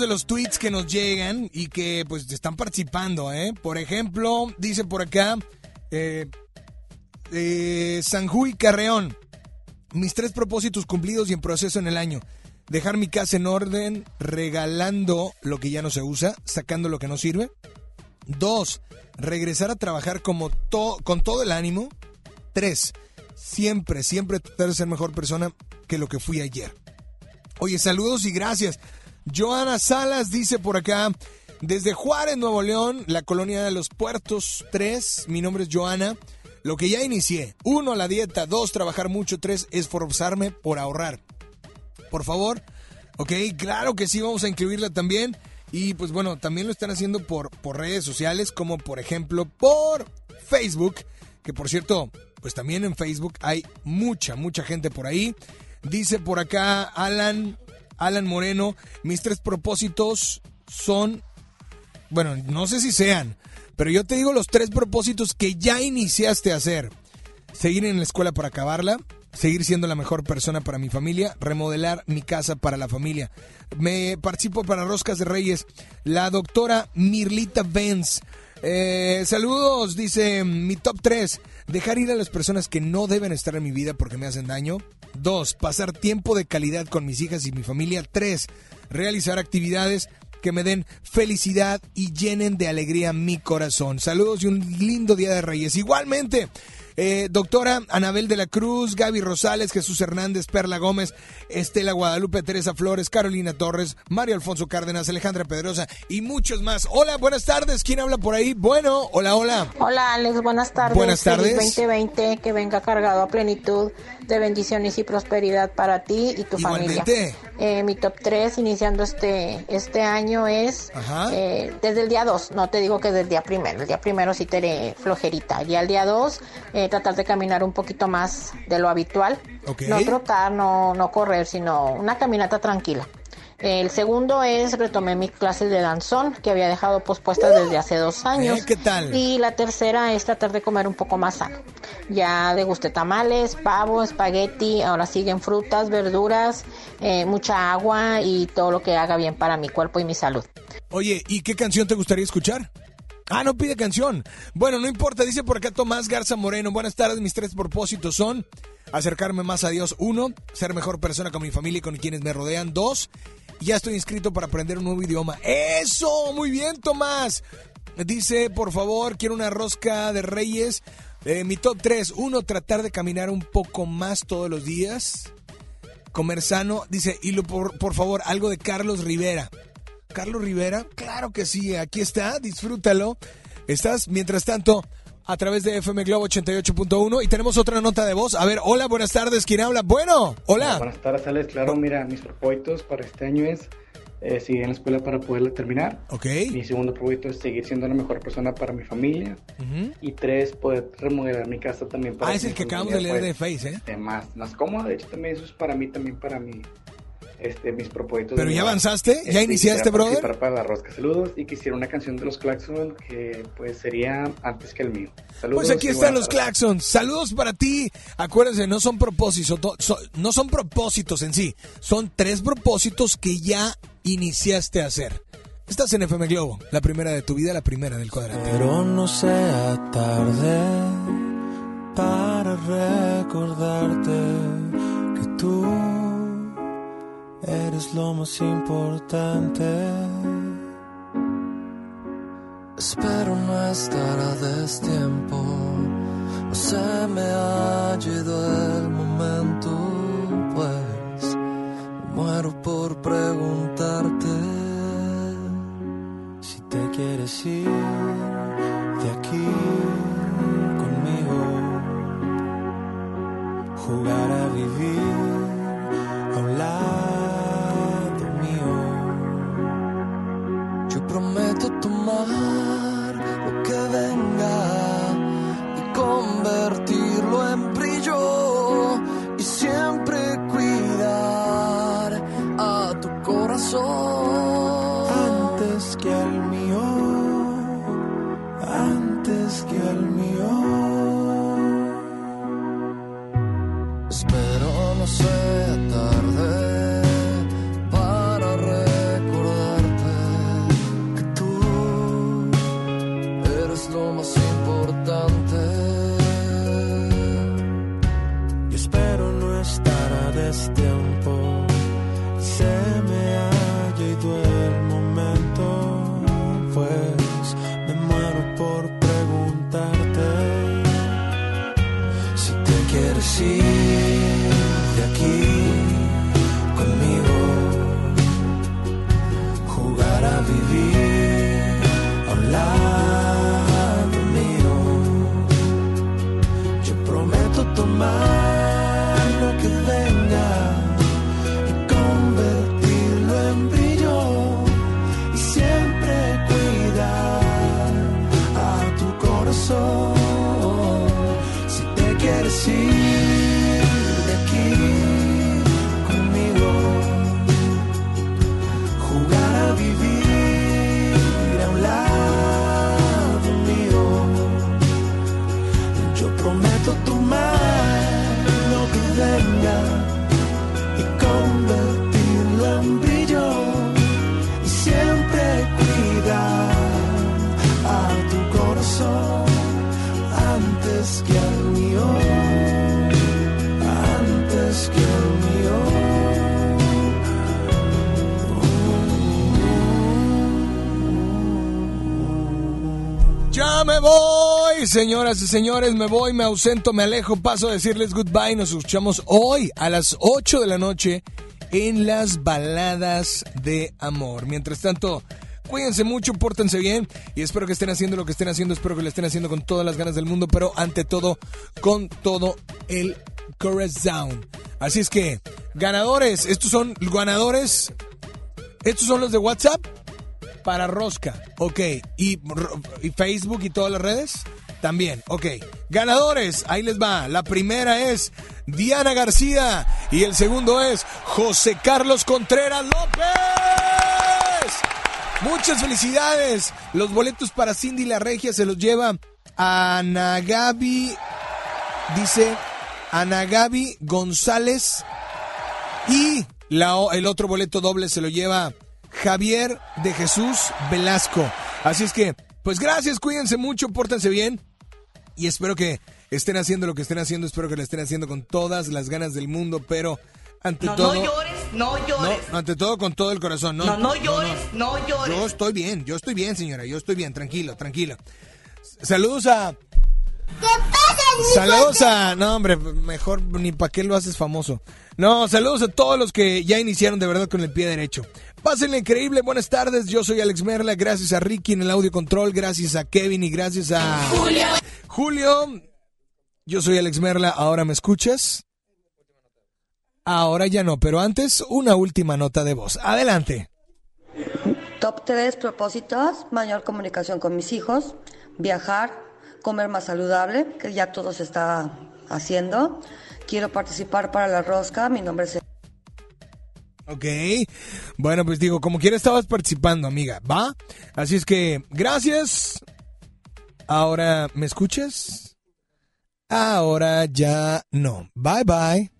de los tweets que nos llegan y que pues están participando, ¿eh? Por ejemplo, dice por acá, eh, eh, Sanjuy Carreón, mis tres propósitos cumplidos y en proceso en el año. Dejar mi casa en orden, regalando lo que ya no se usa, sacando lo que no sirve. Dos, regresar a trabajar como con todo el ánimo. Tres, siempre, siempre tratar de ser mejor persona que lo que fui ayer. Oye, saludos y gracias. Joana Salas dice por acá, desde Juárez, Nuevo León, la colonia de los Puertos 3, mi nombre es Joana. Lo que ya inicié, uno, la dieta, dos, trabajar mucho, tres, esforzarme por ahorrar. Por favor, ok, claro que sí, vamos a incluirla también. Y pues bueno, también lo están haciendo por, por redes sociales, como por ejemplo por Facebook, que por cierto, pues también en Facebook hay mucha, mucha gente por ahí. Dice por acá Alan, Alan Moreno, mis tres propósitos son, bueno, no sé si sean, pero yo te digo los tres propósitos que ya iniciaste a hacer. Seguir en la escuela para acabarla, seguir siendo la mejor persona para mi familia, remodelar mi casa para la familia. Me participo para Roscas de Reyes, la doctora Mirlita Benz. Eh, saludos, dice mi top 3. Dejar ir a las personas que no deben estar en mi vida porque me hacen daño. 2. Pasar tiempo de calidad con mis hijas y mi familia. 3. Realizar actividades que me den felicidad y llenen de alegría mi corazón. Saludos y un lindo día de Reyes. Igualmente, eh, doctora Anabel de la Cruz, Gaby Rosales, Jesús Hernández, Perla Gómez, Estela Guadalupe, Teresa Flores, Carolina Torres, Mario Alfonso Cárdenas, Alejandra Pedrosa y muchos más. Hola, buenas tardes. ¿Quién habla por ahí? Bueno, hola, hola. Hola Alex, buenas tardes. Buenas tardes. Feliz 2020, que venga cargado a plenitud de bendiciones y prosperidad para ti y tu Igualmente. familia. Eh, mi top 3 iniciando este, este año es eh, desde el día 2, no te digo que desde el día primero, el día primero sí te haré flojerita. Ya el día 2, eh, tratar de caminar un poquito más de lo habitual. No trotar, no, no correr, sino una caminata tranquila. El segundo es retomé mis clases de danzón que había dejado pospuestas desde hace dos años. Eh, ¿qué tal? Y la tercera es tratar de comer un poco más sano. Ya degusté tamales, pavo, espagueti, ahora siguen frutas, verduras, eh, mucha agua y todo lo que haga bien para mi cuerpo y mi salud. Oye, ¿y qué canción te gustaría escuchar? Ah, no pide canción. Bueno, no importa, dice por acá Tomás Garza Moreno. Buenas tardes, mis tres propósitos son acercarme más a Dios. Uno, ser mejor persona con mi familia y con quienes me rodean. Dos, ya estoy inscrito para aprender un nuevo idioma. Eso, muy bien, Tomás. Dice, por favor, quiero una rosca de reyes. Eh, mi top 3, uno, tratar de caminar un poco más todos los días. Comer sano. Dice, y lo, por, por favor, algo de Carlos Rivera. Carlos Rivera, claro que sí, aquí está, disfrútalo. Estás, mientras tanto, a través de FM Globo 88.1 y tenemos otra nota de voz. A ver, hola, buenas tardes, ¿quién habla? Bueno, hola. Buenas tardes, Alex. Claro, mira, mis propósitos para este año es eh, seguir en la escuela para poderla terminar. Ok. Mi segundo propósito es seguir siendo la mejor persona para mi familia. Y tres, poder remodelar mi casa también para Ah, es el que acabamos de leer pues, de Face, ¿eh? más, más cómodo. De hecho, también eso es para mí, también para mi, este, mis propósitos. ¿Pero de ya avanzaste? ¿Ya Este, iniciaste, brother? para la rosca. Saludos y quisiera una canción de los Claxon que pues sería antes que el mío. Saludos. Pues aquí están los claxons. Saludos para ti. Acuérdense, no son propósitos, no son propósitos en sí. Son tres propósitos que ya iniciaste a hacer. Estás en FM Globo, la primera de tu vida, la primera del cuadrante. Pero no sea tarde para recordarte que tú eres lo más importante. Espero no estar a destiempo, no se me ha ido el momento, pues muero por preguntarte si te quieres ir de aquí conmigo, jugar a vivir convertirlo en brillo y siempre cuidar a tu corazón señoras y señores, me voy, me ausento, me alejo, paso a decirles goodbye. Nos escuchamos hoy a las 8 de la noche en las baladas de amor. Mientras tanto, cuídense mucho, pórtense bien y espero que estén haciendo lo que estén haciendo, espero que lo estén haciendo con todas las ganas del mundo, pero ante todo, con todo el corazón. Así es que, ganadores, estos son ganadores, estos son los de WhatsApp para Rosca, ok. ¿Y, Facebook y todas las redes? También, ok. Ganadores, ahí les va. La primera es Diana García y el segundo es José Carlos Contreras López. Muchas felicidades. Los boletos para Cindy La Regia se los lleva Ana Gaby, dice Ana Gaby González y el otro boleto doble se lo lleva Javier de Jesús Velasco. Así es que, pues gracias, cuídense mucho, pórtense bien y espero que estén haciendo lo que estén haciendo, espero que lo estén haciendo con todas las ganas del mundo, pero ante No, todo... no llores, no llores. No, ante todo con todo el corazón, ¿no? No, no llores, no llores. Yo estoy bien, yo estoy bien, señora, yo estoy bien, tranquilo, tranquilo. Saludos a... Saludos a... No, hombre, mejor ni para qué lo haces famoso. No, saludos a todos los que ya iniciaron de verdad con el pie derecho. Pásenle increíble, buenas tardes, yo soy Alex Merla, gracias a Ricky en el audio control, gracias a Kevin y gracias a... Julio. Julio, yo soy Alex Merla, ¿ahora me escuchas? Ahora ya no, pero antes una última nota de voz. Adelante. Top 3 propósitos, mayor comunicación con mis hijos, viajar, comer más saludable, que ya todo se está haciendo. Quiero participar para la rosca, mi nombre es... Ok. Bueno, pues digo, como quiera estabas participando, amiga, ¿va? Así es que, gracias. Ahora, ¿me escuchas? Ahora ya no. Bye bye.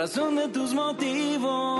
Razón de tus motivos.